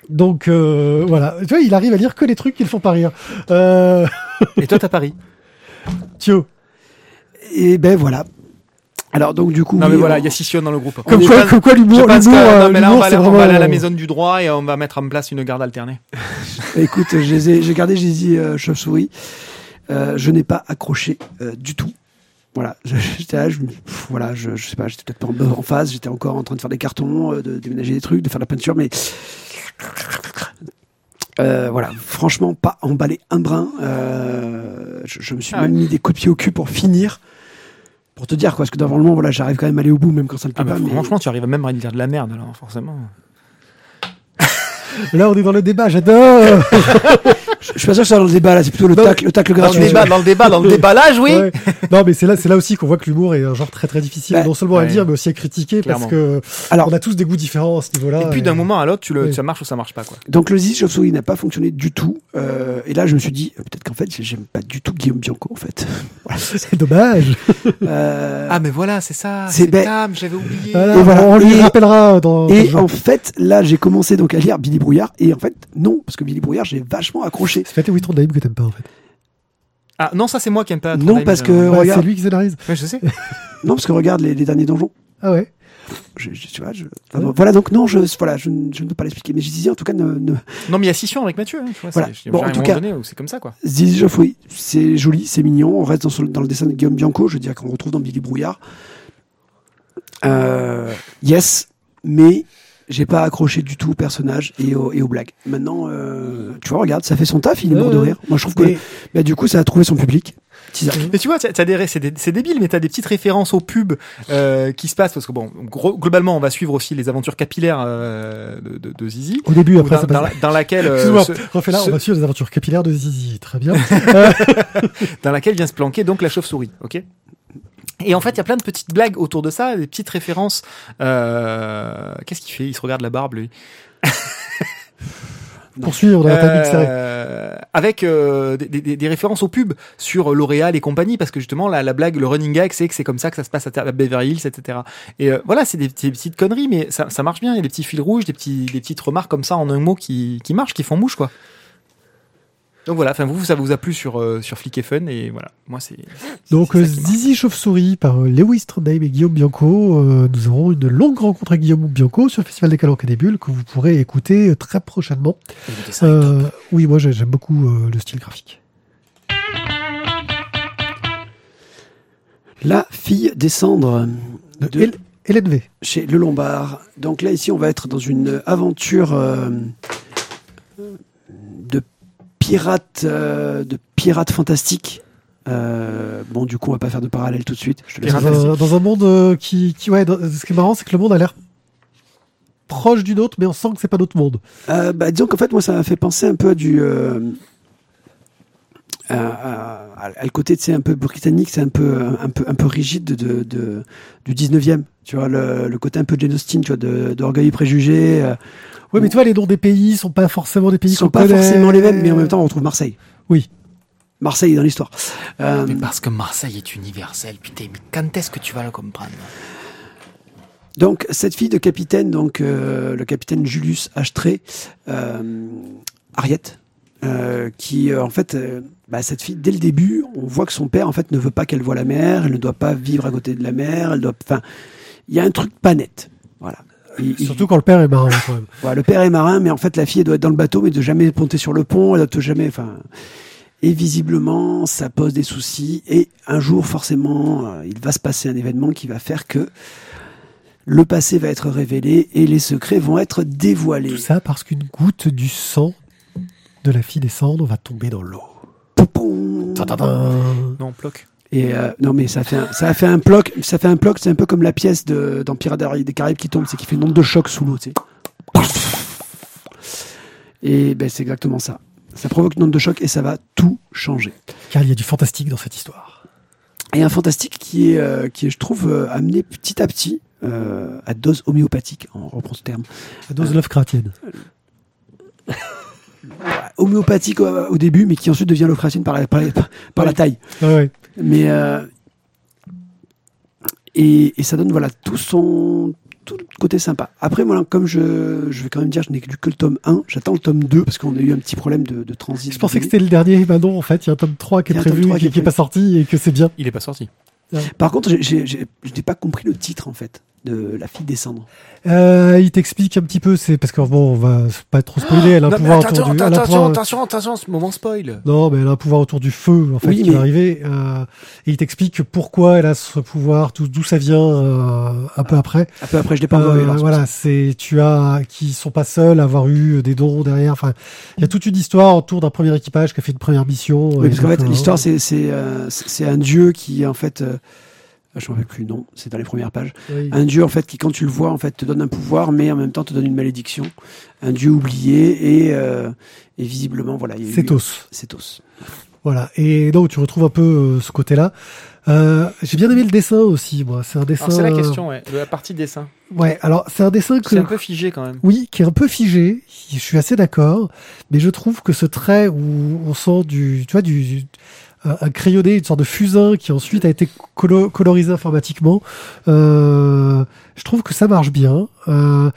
donc euh, voilà, tu vois, il arrive à lire que les trucs qui le font pas rire. Euh, Et toi, t'as Paris Thio. Et ben voilà. Alors donc du coup, Non, mais oui, voilà, on- il y a Scission dans le groupe. Comme quoi, comme quoi l'humour, l'humour, euh, non, mais là, on va, c'est aller, on va vraiment, aller à la euh, maison du droit et on va mettre en place une garde alternée. Écoute, j'ai gardé, j'ai dit euh, chauve-souris. Euh, je n'ai pas accroché euh, du tout. Voilà, je- j'étais là, je, pff, voilà, je, je sais pas, j'étais peut-être pas en, en phase, j'étais encore en train de faire des cartons, euh, de déménager des trucs, de faire de la peinture, mais euh, voilà, franchement, pas emballé un brin. Euh, je, je me suis Ah même ouais. mis des coups de pied au cul pour finir, pour te dire quoi, parce que normalement, voilà, j'arrive quand même à aller au bout, même quand ça me plaît Ah bah, pas. mais- franchement, tu arrives même à dire de la merde, alors forcément. Là, on est dans le débat, j'adore. je, suis pas sûr que ça dans le débat là, c'est plutôt le Non, tacle, le tacle Dans le débat, dans le débat, dans le déballage, oui. Ouais. Non, mais c'est là, c'est là aussi qu'on voit que l'humour est un genre très très difficile, Bah, non seulement à ouais. dire, mais aussi à critiquer, Clairement. parce que Alors- on a tous des goûts différents à ce niveau-là. Et puis d'un moment à l'autre, tu le, Oui. ça marche ou ça marche pas, quoi. Donc le Zizi Chauve-souris n'a pas fonctionné du tout. Euh, et là, je me suis dit, euh, peut-être qu'en fait, j'aime pas du tout Guillaume Bianco, en fait. Voilà. c'est dommage. Euh, Ah, mais voilà, c'est ça. c'est. Tam, j'avais oublié. Voilà, Et voilà. On lui Et- rappellera dans. et en fait, là, j'ai commencé donc à lire Billy Brouillard. Et en fait, non, parce que Billy Brouillard, j'ai vachement accroché. C'est peut-être Witron Daim que t'aimes pas en fait. Ah, non, ça c'est moi qui aime pas. Non, parce que- Ouais, regarde. C'est lui qui scénarise. Ouais, je sais. Non, parce que regarde les, les derniers donjons. Ah ouais. Je, je- tu vois, je... Ah voilà, donc non, je, voilà, je, ne- je ne peux pas l'expliquer. Mais je disais, en tout cas, ne, ne... Non, mais il y a Scission avec Mathieu. Hein, tu vois, Voilà. c'est- Bon, en tout cas- c'est comme ça, quoi. Zizi Chauve-souris, c'est joli, c'est mignon. On reste dans le dessin de Guillaume Bianco. Je veux dire qu'on retrouve dans Billy Brouillard. Euh, yes, mais j'ai pas accroché du tout au personnage et, au- et aux blagues. Maintenant, euh, tu vois, regarde, ça fait son taf, il est mort de rire. Moi, je trouve que Et, bah, du coup, ça a trouvé son public. Mais tu vois, t'as t'as des, ré- c'est dé- c'est débile, mais t'as des petites références aux pubs euh, qui se passent parce que bon, gros- globalement, on va suivre aussi les aventures capillaires euh, de, de, de Zizi, Au début, après, dans, ça dans, passe. la- dans laquelle, euh, refais là, ce- on va suivre les aventures capillaires de Zizi. Très bien. dans laquelle vient se planquer donc la chauve-souris, ok? Et en fait, il y a plein de petites blagues autour de ça, des petites références. Euh... Qu'est-ce qu'il fait? Il se regarde la barbe, lui. Poursuivre dans. Euh, avec euh, des, des- des références aux pubs sur L'Oréal et compagnie, parce que justement la, la blague, le running gag, c'est que c'est comme ça que ça se passe à, à Beverly Hills, etc. Et euh, voilà, c'est des, des petites conneries, mais ça, ça marche bien. Il y a des petits fils rouges, des petits, des petites remarques comme ça en un mot qui, qui marchent, qui font mouche, quoi. Donc voilà, enfin vous, ça vous a plu sur euh, sur Flick et Fun et voilà, moi c'est. Donc euh. Zizi Chauve-souris par euh, Lewis Trondheim et Guillaume Bianco. Euh, nous aurons une longue rencontre avec Guillaume Bianco sur le Festival des Calanques et des Bulles que vous pourrez écouter très prochainement. Euh, oui, moi j'ai- j'aime beaucoup euh, le style graphique. La fille des cendres De Hélène V. chez Le Lombard. Donc là, ici, on va être dans une aventure euh, pirates, euh, de pirates fantastiques. Euh, bon, du coup, on va pas faire de parallèle tout de suite. Je te laisse Pirates Dans un, dans un monde euh, qui, qui ouais, dans- ce qui est marrant, c'est que le monde a l'air proche du nôtre, mais on sent que c'est pas notre monde. Bah, disons qu'en fait, moi, ça m'a fait penser un peu à du. Euh, à, le côté, sais, un peu britannique, c'est un peu, un peu, un peu rigide de, de, de- du 19e. Tu vois, le, le côté un peu Jane Austen, tu vois, de- d'orgueil et préjugés. euh, Ouais, mais tu vois, les noms des pays sont pas forcément des pays sont pas connaît. forcément les mêmes, mais en même temps, on retrouve Marseille. Oui. Marseille est dans l'histoire. Euh, Mais parce que Marseille est universel, putain, mais quand est-ce que tu vas le comprendre? Donc, cette fille de capitaine, donc euh, le capitaine Julius Ashtrey, euh, Ariette, euh, qui euh, en fait, euh, bah, cette fille, dès le début, on voit que son père en fait ne veut pas qu'elle voie la mer, elle ne doit pas vivre à côté de la mer, elle doit, enfin, il y a un truc pas net. Voilà. Il- il- Surtout quand le père est marin, quand même. Voilà, le père est marin, mais en fait, la fille, elle doit être dans le bateau, mais de jamais monter sur le pont, elle doit jamais, enfin. Et visiblement, ça pose des soucis. Et un jour, forcément, euh, il va se passer un événement qui va faire que le passé va être révélé et les secrets vont être dévoilés. Tout ça parce qu'une goutte du sang de la fille des cendres va tomber dans l'eau. Non, bloc. Et euh, non, mais ça fait un, ça a fait un ploc. Ça fait un ploc. C'est un peu comme la pièce de dans Pirates des Caraïbes qui tombe, c'est qui fait une onde de choc sous l'eau. Tu sais. Et ben c'est exactement ça. Ça provoque une onde de choc et ça va tout changer. Car il y a du fantastique dans cette histoire. Et un fantastique qui est, euh, qui est je trouve, euh, amené petit à petit euh, à dose homéopathique, on reprend ce terme. La dose Lovecraftienne. Homéopathique au, au début, mais qui ensuite devient l'ocratienne par la, par, la- par la Oui. taille. Ouais, ouais. Mais euh, et, et ça donne voilà tout son tout le côté sympa. Après, moi, comme je, je vais quand même dire, je n'ai lu que le tome 1, j'attends le tome 2 parce qu'on a eu un petit problème de, de transit. Je pensais que c'était le dernier, bah non, en fait, il y a un tome 3 qui est prévu, 3 qui, qui est pas sorti et que c'est bien. Il est pas sorti. Par contre, j'ai- j'ai- j'ai- je n'ai pas compris le titre en fait de La fille des cendres. Euh, il t'explique un petit peu, c'est parce que bon, on va pas trop spoiler, elle a un Non, mais pouvoir attention, autour du, elle a un attention, pouvoir- attention, attention, ce moment spoil. non, mais elle a un pouvoir autour du feu, en fait, Oui, qui mais- va arriver, euh, et il t'explique pourquoi elle a ce pouvoir, tout- d'où ça vient, euh, un peu après. Un peu après, je l'ai pas encore Euh, lu, alors, voilà, c'est tu as qui sont pas seuls à avoir eu des dons derrière. Enfin, il y a toute une histoire autour d'un premier équipage qui a fait une première mission. Oui, parce qu'en fait, euh, l'histoire, c'est c'est euh, c'est c'est un dieu qui en fait. Euh, je ne plus le nom, c'est dans les premières pages. oui. Un dieu en fait qui, quand tu le vois, en fait, te donne un pouvoir, mais en même temps te donne une malédiction. Un dieu oublié et, euh, et visiblement, voilà. il y a eu- C'est os. C'est os. Voilà. Et donc tu retrouves un peu euh, ce côté-là. Euh, J'ai bien aimé le dessin aussi, moi. C'est un dessin. C'est la question, ouais, de la partie dessin. Ouais. Alors c'est un dessin que C'est un peu figé quand même. Oui, qui est un peu figé. Je suis assez d'accord, mais je trouve que ce trait où on sent du, tu vois, du un crayonné, une sorte de fusain qui ensuite a été colo- colorisé informatiquement. Euh, je trouve que ça marche bien. Euh,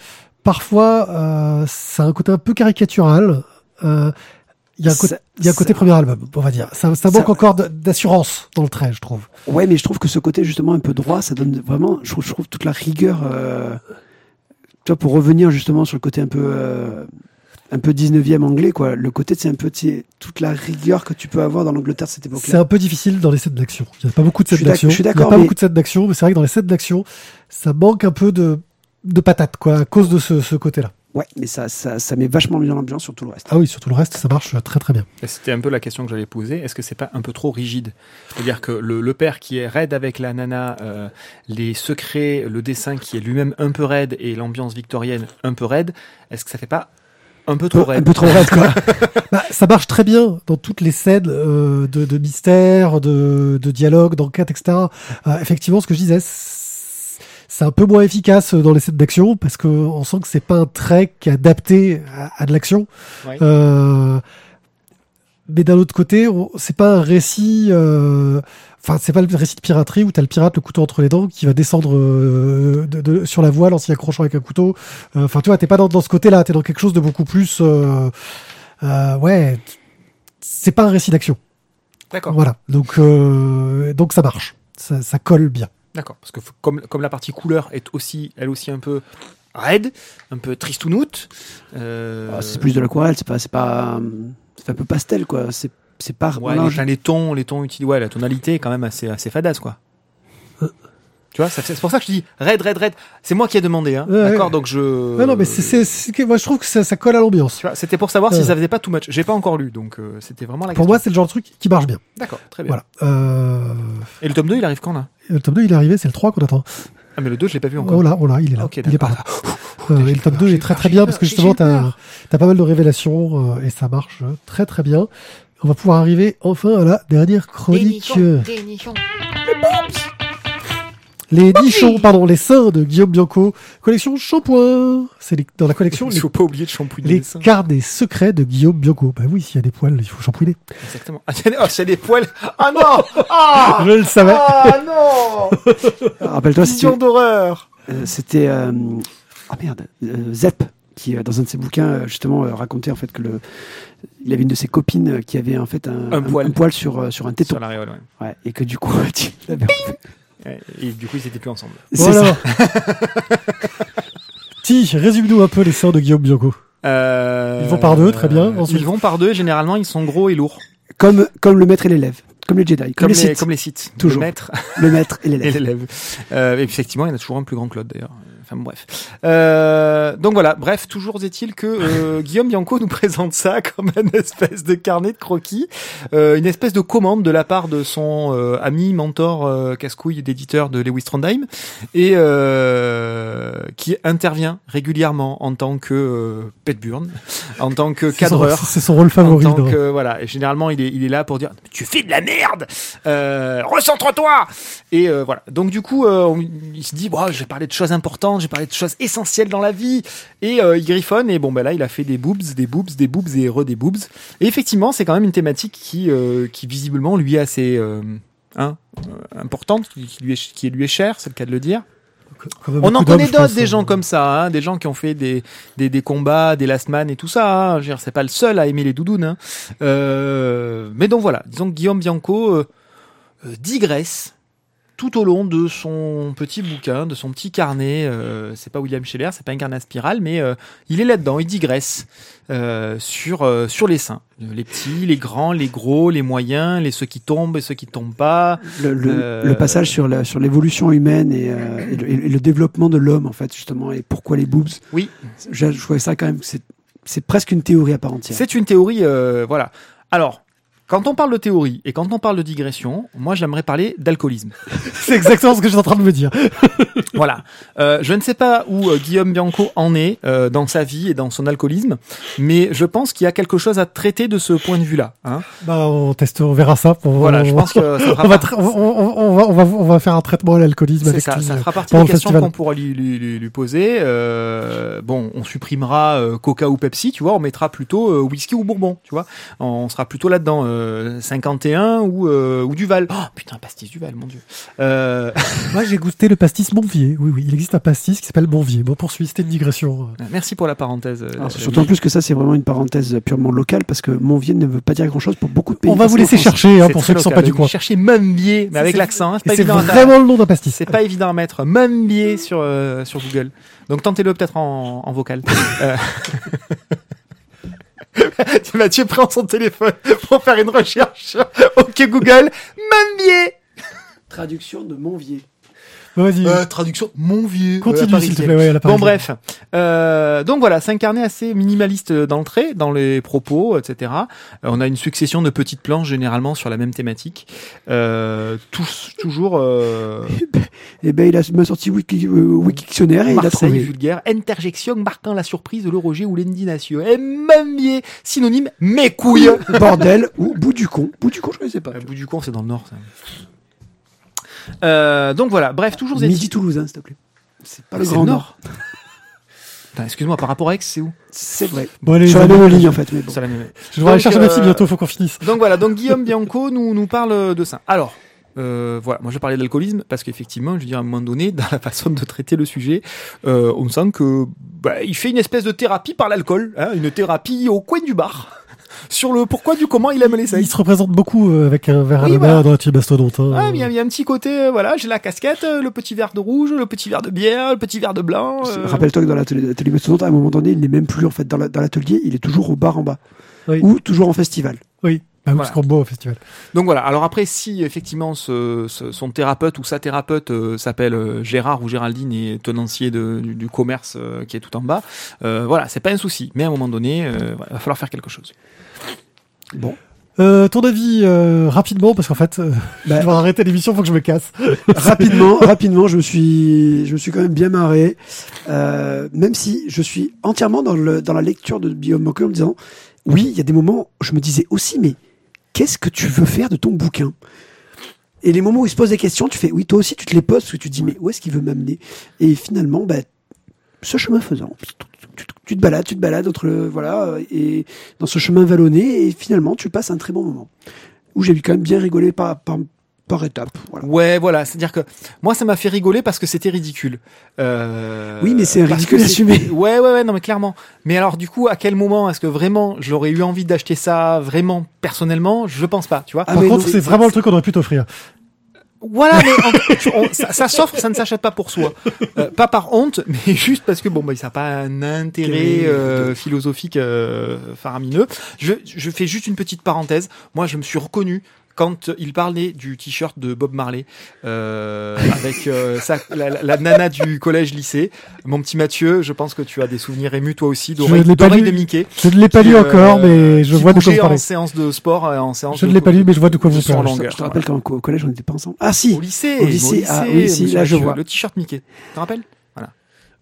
parfois, euh, ça a un côté un peu caricatural. Euh, Il y a un côté, il y a un côté premier album, on va dire. Ça, ça Ça- manque encore d'assurance dans le trait, je trouve. Ouais, mais je trouve que ce côté justement un peu droit, ça donne vraiment, je trouve, je trouve toute la rigueur. Euh, tu vois, pour revenir justement sur le côté un peu, euh, un peu 19e anglais, quoi. Le côté, c'est un peu, tu sais, toute la rigueur que tu peux avoir dans l'Angleterre de cette C'est époque-là. un peu difficile dans les scènes d'action. Il n'y a pas beaucoup de d'ac- d'action. je suis Il n'y a d'accord, pas mais- beaucoup de scènes d'action, mais c'est vrai que dans les scènes d'action, ça manque un peu de, de patate, quoi, à cause de ce, ce côté-là. Ouais, mais ça, ça, ça met vachement bien l'ambiance sur tout le reste. Ah oui, sur tout le reste, ça marche très très bien. C'était un peu la question que j'allais poser. Est-ce que c'est pas un peu trop rigide? C'est-à-dire que le, le père qui est raide avec la nana, euh, les secrets, le dessin qui est lui-même un peu raide et l'ambiance victorienne un peu raide, est-ce que ça fait pas un peu trop Un raide peu trop raide, quoi. Bah, ça marche très bien dans toutes les scènes euh, de, de mystère, de, de dialogue, d'enquête, etc. Euh, effectivement, ce que je disais, c'est un peu moins efficace dans les scènes d'action parce que on sent que c'est pas un trek adapté à, à de l'action. Ouais. Euh, mais d'un autre côté, c'est pas un récit. euh, Enfin, c'est pas le récit de piraterie où t'as le pirate le couteau entre les dents qui va descendre euh, de, de- sur la voile en s'y accrochant avec un couteau. Euh, Enfin, tu vois, t'es pas dans, dans ce côté-là. T'es dans quelque chose de beaucoup plus. euh, euh, ouais, c'est pas un récit d'action. D'accord. Voilà. Donc, euh, donc ça marche. Ça, ça colle bien. D'accord. Parce que comme, comme la partie couleur est aussi, elle aussi un peu raide, un peu tristounoute. Euh, Ah, c'est plus de l'aquarelle, c'est pas, c'est pas, c'est un peu pastel, quoi. C'est, c'est pas. Ouais, non, les, tons, les tons utilisés, ouais, la tonalité est quand même assez, assez fadasse, quoi. Euh. Tu vois, c'est pour ça que je dis raid, raid, raid. C'est moi qui ai demandé, hein. Ouais, D'accord, ouais. donc je. non, non, mais c'est, moi, je trouve que ça, ça colle à l'ambiance. C'était pour savoir si Euh. ça faisait pas too much. J'ai pas encore lu, donc euh, c'était vraiment la Pour question. moi, c'est le genre de truc qui marche bien. D'accord, très bien. Voilà. Euh, Et le tome 2, il arrive quand là? le tome 2, il est arrivé, c'est le 3 qu'on attend. Ah, mais le 2, je l'ai pas vu encore. Oh là, oh là, il est là. Il est par là. Euh, et le tome peur, 2 j'ai est très très bien parce que justement, t'as, t'as pas mal de révélations euh, et ça marche très très bien. On va pouvoir arriver enfin à la dernière chronique. euh, Les nichons, pardon, les seins de Guillaume Bianco, collection shampoing. C'est dans la collection Il les, faut pas oublier de shampouiner les les seins. carnets secrets de Guillaume Bianco. Bah oui, s'il y a des poils, il faut shampouiner. Exactement. Ah, c'est- oh, c'est des poils. Ah non Ah Je le savais. Ah non Rappelle-toi, d'horreur euh, c'était, euh, ah merde, euh, Zep qui, euh, dans un de ses bouquins, euh, justement, euh, racontait en fait que le, il avait une de ses copines qui avait en fait un, Un poil. sur, sur un téton. Sur l'aréole, ouais. Ouais, et que du coup, tu l'avais Et du coup, ils étaient plus ensemble. C'est Voilà. ça. Ti, résume-nous un peu les seins de Guillaume Bianco. Euh, Ils vont par deux, très bien. Ensuite. Ils vont par deux, généralement, ils sont gros et lourds. Comme, comme le maître et l'élève. Comme les Jedi. Comme, Comme, les, les, Sith. comme les sites. Toujours. Le maître Le maître et et l'élève. Euh, et effectivement, il y en a toujours un plus grand que l'autre, d'ailleurs. Enfin, bref. Euh, donc voilà, bref, toujours est-il que euh, Guillaume Bianco nous présente ça comme une espèce de carnet de croquis, euh, une espèce de commande de la part de son euh, ami, mentor, euh, casse-couille d'éditeur de Lewis Trondheim, et euh, qui intervient régulièrement en tant que euh, Pet Burn, en tant que cadreur. C'est son rôle En favori. tant que, voilà, et généralement il est, il est là pour dire tu fais de la merde, euh, recentre-toi. Et euh, voilà. Donc du coup, euh, on- il se dit bon, j'ai parlé de choses importantes, j'ai parlé de choses essentielles dans la vie, et euh, il griffonne. Et bon ben là, il a fait des boobs, des boobs, des boobs et re des boobs. Et effectivement, c'est quand même une thématique qui, euh, qui visiblement lui est assez euh, hein, euh, importante, qui, lui est, qui lui est chère, c'est le cas de le dire. On en connaît d'autres, des euh, gens comme ça, hein, des gens qui ont fait des, des, des combats, des last man et tout ça. Hein. Je veux dire, c'est pas le seul à aimer les doudounes. Hein. Euh, mais donc voilà, disons que Guillaume Bianco euh, digresse tout au long de son petit bouquin, de son petit carnet. Euh, c'est pas William Scheller, c'est pas un carnet à spirale, mais euh, il est là-dedans, il digresse euh, sur euh, sur les seins, les petits, les grands, les gros, les moyens, les ceux qui tombent et ceux qui tombent pas. Le, le, Euh, le passage sur la, sur l'évolution humaine et, euh, et, le, et le développement de l'homme, en fait, justement, et pourquoi les boobs. Oui, Je, je trouvais ça quand même, c'est, c'est presque une théorie à part entière. C'est une théorie, euh, voilà. Alors, quand on parle de théorie et quand on parle de digression, moi j'aimerais parler d'alcoolisme. C'est exactement ce que j'étais en train de me dire. voilà. Euh, je ne sais pas où euh, Guillaume Bianco en est euh, dans sa vie et dans son alcoolisme, mais je pense qu'il y a quelque chose à traiter de ce point de vue-là. Hein. Bah, on teste, on verra ça. Pour, Voilà, je pense que ça on va, on, on- on va, on va, on va faire un traitement à l'alcoolisme C'est ça, ça fera partie des questions qu'on pourra lui, lui, lui, lui poser. Bon, on supprimera Coca ou Pepsi, tu vois, on mettra plutôt whisky ou bourbon, tu vois. On sera plutôt là-dedans, euh, 51 ou, euh, ou Duval. Oh putain, pastis Duval, mon dieu. Euh, Moi, j'ai goûté le pastis Monvier. Oui, oui, il existe un pastis qui s'appelle Monvier. Bon, poursuis, c'était une digression. merci pour la parenthèse. euh, Alors, euh, surtout en plus que ça, c'est vraiment une parenthèse purement locale parce que Monvier ne veut pas dire grand chose pour beaucoup de pays. On va vous laisser chercher, hein, pour ceux qui sont local. pas du Vous coin. Cherchez Mumbier, mais avec l'accent. hein, c'est à- vraiment le nom d'un pastis. C'est pas évident à mettre. Mumbier sur, euh, sur Google. Donc tentez-le peut-être en, en vocal. Mathieu prend son téléphone pour faire une recherche. Ok Google, Mumbier Traduction de Monvier. Vas-y. Euh, traduction, mon vieux. Continue, Euh, s'il te plaît. Ouais, à la Bon bref, euh, donc voilà, c'est un carnet assez minimaliste d'entrée, dans les propos, etc. Euh, on a une succession de petites planches généralement sur la même thématique, euh, tous, toujours euh, Et ben, il a m'a sorti Wiki, euh, Wikictionnaire et il a Marseille trouvé. vulgaire, interjection marquant la surprise, le rejet ou l'indignation. Et même bien, synonyme, mes couilles. Bordel ou bout du con. Bout du con, je connaissais pas. Euh, bout du con, c'est dans le nord. Ça. Euh, donc voilà, bref, toujours est Midi Toulousain, s'il te plaît. C'est pas le C'est Grand le Nord. Excuse-moi, par rapport à Aix, c'est où? C'est vrai. Bon, allez, Sur la les même amis, ligne, en fait. Mais bon. C'est la même. Je vais aller chercher ma fille euh, bientôt, faut qu'on finisse. Donc voilà, donc Guillaume Bianco nous, nous parle de ça. Alors, euh, voilà, moi je parlais d'alcoolisme parce qu'effectivement, je veux dire, à un moment donné, dans la façon de traiter le sujet, euh, on sent que bah, il fait une espèce de thérapie par l'alcool, hein, une thérapie au coin du bar, sur le pourquoi du comment il aime les Il sexes. se représente beaucoup euh, avec un verre à Oui, la voilà. main dans la petite mastodonte. hein. Ah, il y, a- il y a un petit côté, euh, voilà, j'ai la casquette, euh, le petit verre de rouge, le petit verre de bière, le petit verre de blanc. euh, Rappelle-toi que dans l'atelier Mastodonte, à un moment donné, il n'est même plus en fait dans la- dans l'atelier, il est toujours au bar en bas. Oui. Ou toujours en festival. Oui, bah, Voilà. parce au festival. Donc voilà. Alors après, si effectivement ce, ce- son thérapeute ou sa thérapeute euh, s'appelle euh, Gérard ou Géraldine et tenancier de- du, du commerce euh, qui est tout en bas, euh, voilà, c'est pas un souci. Mais à un moment donné, euh, voilà, va falloir faire quelque chose. Bon. Euh, ton avis euh, rapidement, parce qu'en fait, euh, Bah, je vais arrêter l'émission, faut que je me casse. rapidement, rapidement, je me suis, je me suis quand même bien marré, euh, même si je suis entièrement dans le dans la lecture de Guillaume Moquet en me disant, oui, il y a des moments, où je me disais aussi, mais qu'est-ce que tu veux faire de ton bouquin Et les moments où il se pose des questions, tu fais, oui, toi aussi, tu te les poses parce que tu te dis, mais où est-ce qu'il veut m'amener Et finalement, bah, ce chemin faisant, tu, te balades, tu te balades entre voilà, euh, et dans ce chemin vallonné, et finalement, tu passes un très bon moment. Où j'ai quand même bien rigolé par par, par étapes. Voilà. Ouais, voilà. C'est-à-dire que moi, ça m'a fait rigoler parce que c'était ridicule. Euh, Oui, mais c'est ridicule assumé. Ouais, ouais, ouais. Non, mais clairement. Mais alors, du coup, à quel moment est-ce que vraiment j'aurais eu envie d'acheter ça vraiment personnellement? Je pense pas. Tu vois. Ah, Par contre, c'est vraiment le truc qu'on aurait pu t'offrir. Voilà, mais en- tu- on- ça, ça s'offre, ça ne s'achète pas pour soi. Euh, pas par honte, mais juste parce que bon, bah, ça n'a pas un intérêt euh, philosophique euh, faramineux. Je, je fais juste une petite parenthèse. Moi, je me suis reconnu quand il parlait du t-shirt de Bob Marley euh, avec euh, sa- la, la- nana du collège-lycée. Mon petit Mathieu, je pense que tu as des souvenirs émus toi aussi Je d'oreilles ne l'ai pas d'oreilles lu. de Mickey. Je ne l'ai pas lu euh, encore, mais je vois de quoi vous parlez. en séance de sport, euh, en séance Je ne l'ai pas lu, mais je vois de quoi vous parlez. longueur. Je te rappelle qu'au au collège, on n'était pas ensemble. Ah si Au lycée, Au lycée, ah oui, si, là, je vois. Le t-shirt Mickey. Tu te rappelles?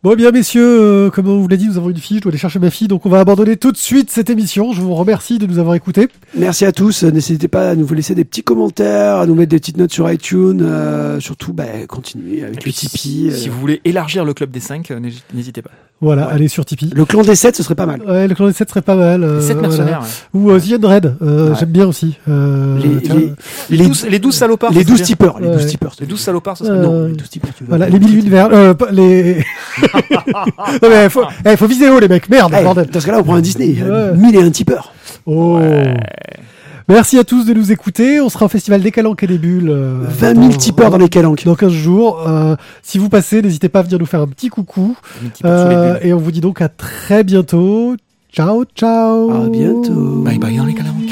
Bon, eh bien, messieurs, euh, comme on vous l'a dit, nous avons une fille, je dois aller chercher ma fille, donc on va abandonner tout de suite cette émission. Je vous remercie de nous avoir écoutés. Merci à tous. N'hésitez pas à nous laisser des petits commentaires, à nous mettre des petites notes sur iTunes. euh, surtout, bah, continuez avec le Tipeee. Si euh. vous voulez élargir le club des 5, n'hésitez pas. Voilà, Ouais. allez sur Tipeee. Le clan des 7, ce serait pas mal. Ouais, le clan des 7 serait pas mal. euh, 7 voilà. mercenaires. ouais. Ou euh, The Undead, euh, Ouais. j'aime bien aussi. Euh, Les, tiens, les, Les, les, 12, les 12 salopards. les ça 12 serait bien. tipeurs. Les Ouais. 12 tipeurs. Les 12 salopards, ça serait Euh. Non, les 12 tipeurs, tu veux. Voilà, les mille une vers... Euh, pas- les... non mais faut, eh, faut viser haut les mecs, merde, Eh, bordel. dans ce cas-là, on prend un Disney. Ouais. 1000 et un tipeur. Oh. Merci à tous de nous écouter. On sera au festival des Calanques et des Bulles. euh, 20 000 tipeurs dans les calanques. Dans 15 jours. Euh, si vous passez, n'hésitez pas à venir nous faire un petit coucou. Euh, et on vous dit donc à très bientôt. Ciao, ciao. À bientôt. Bye bye dans les calanques.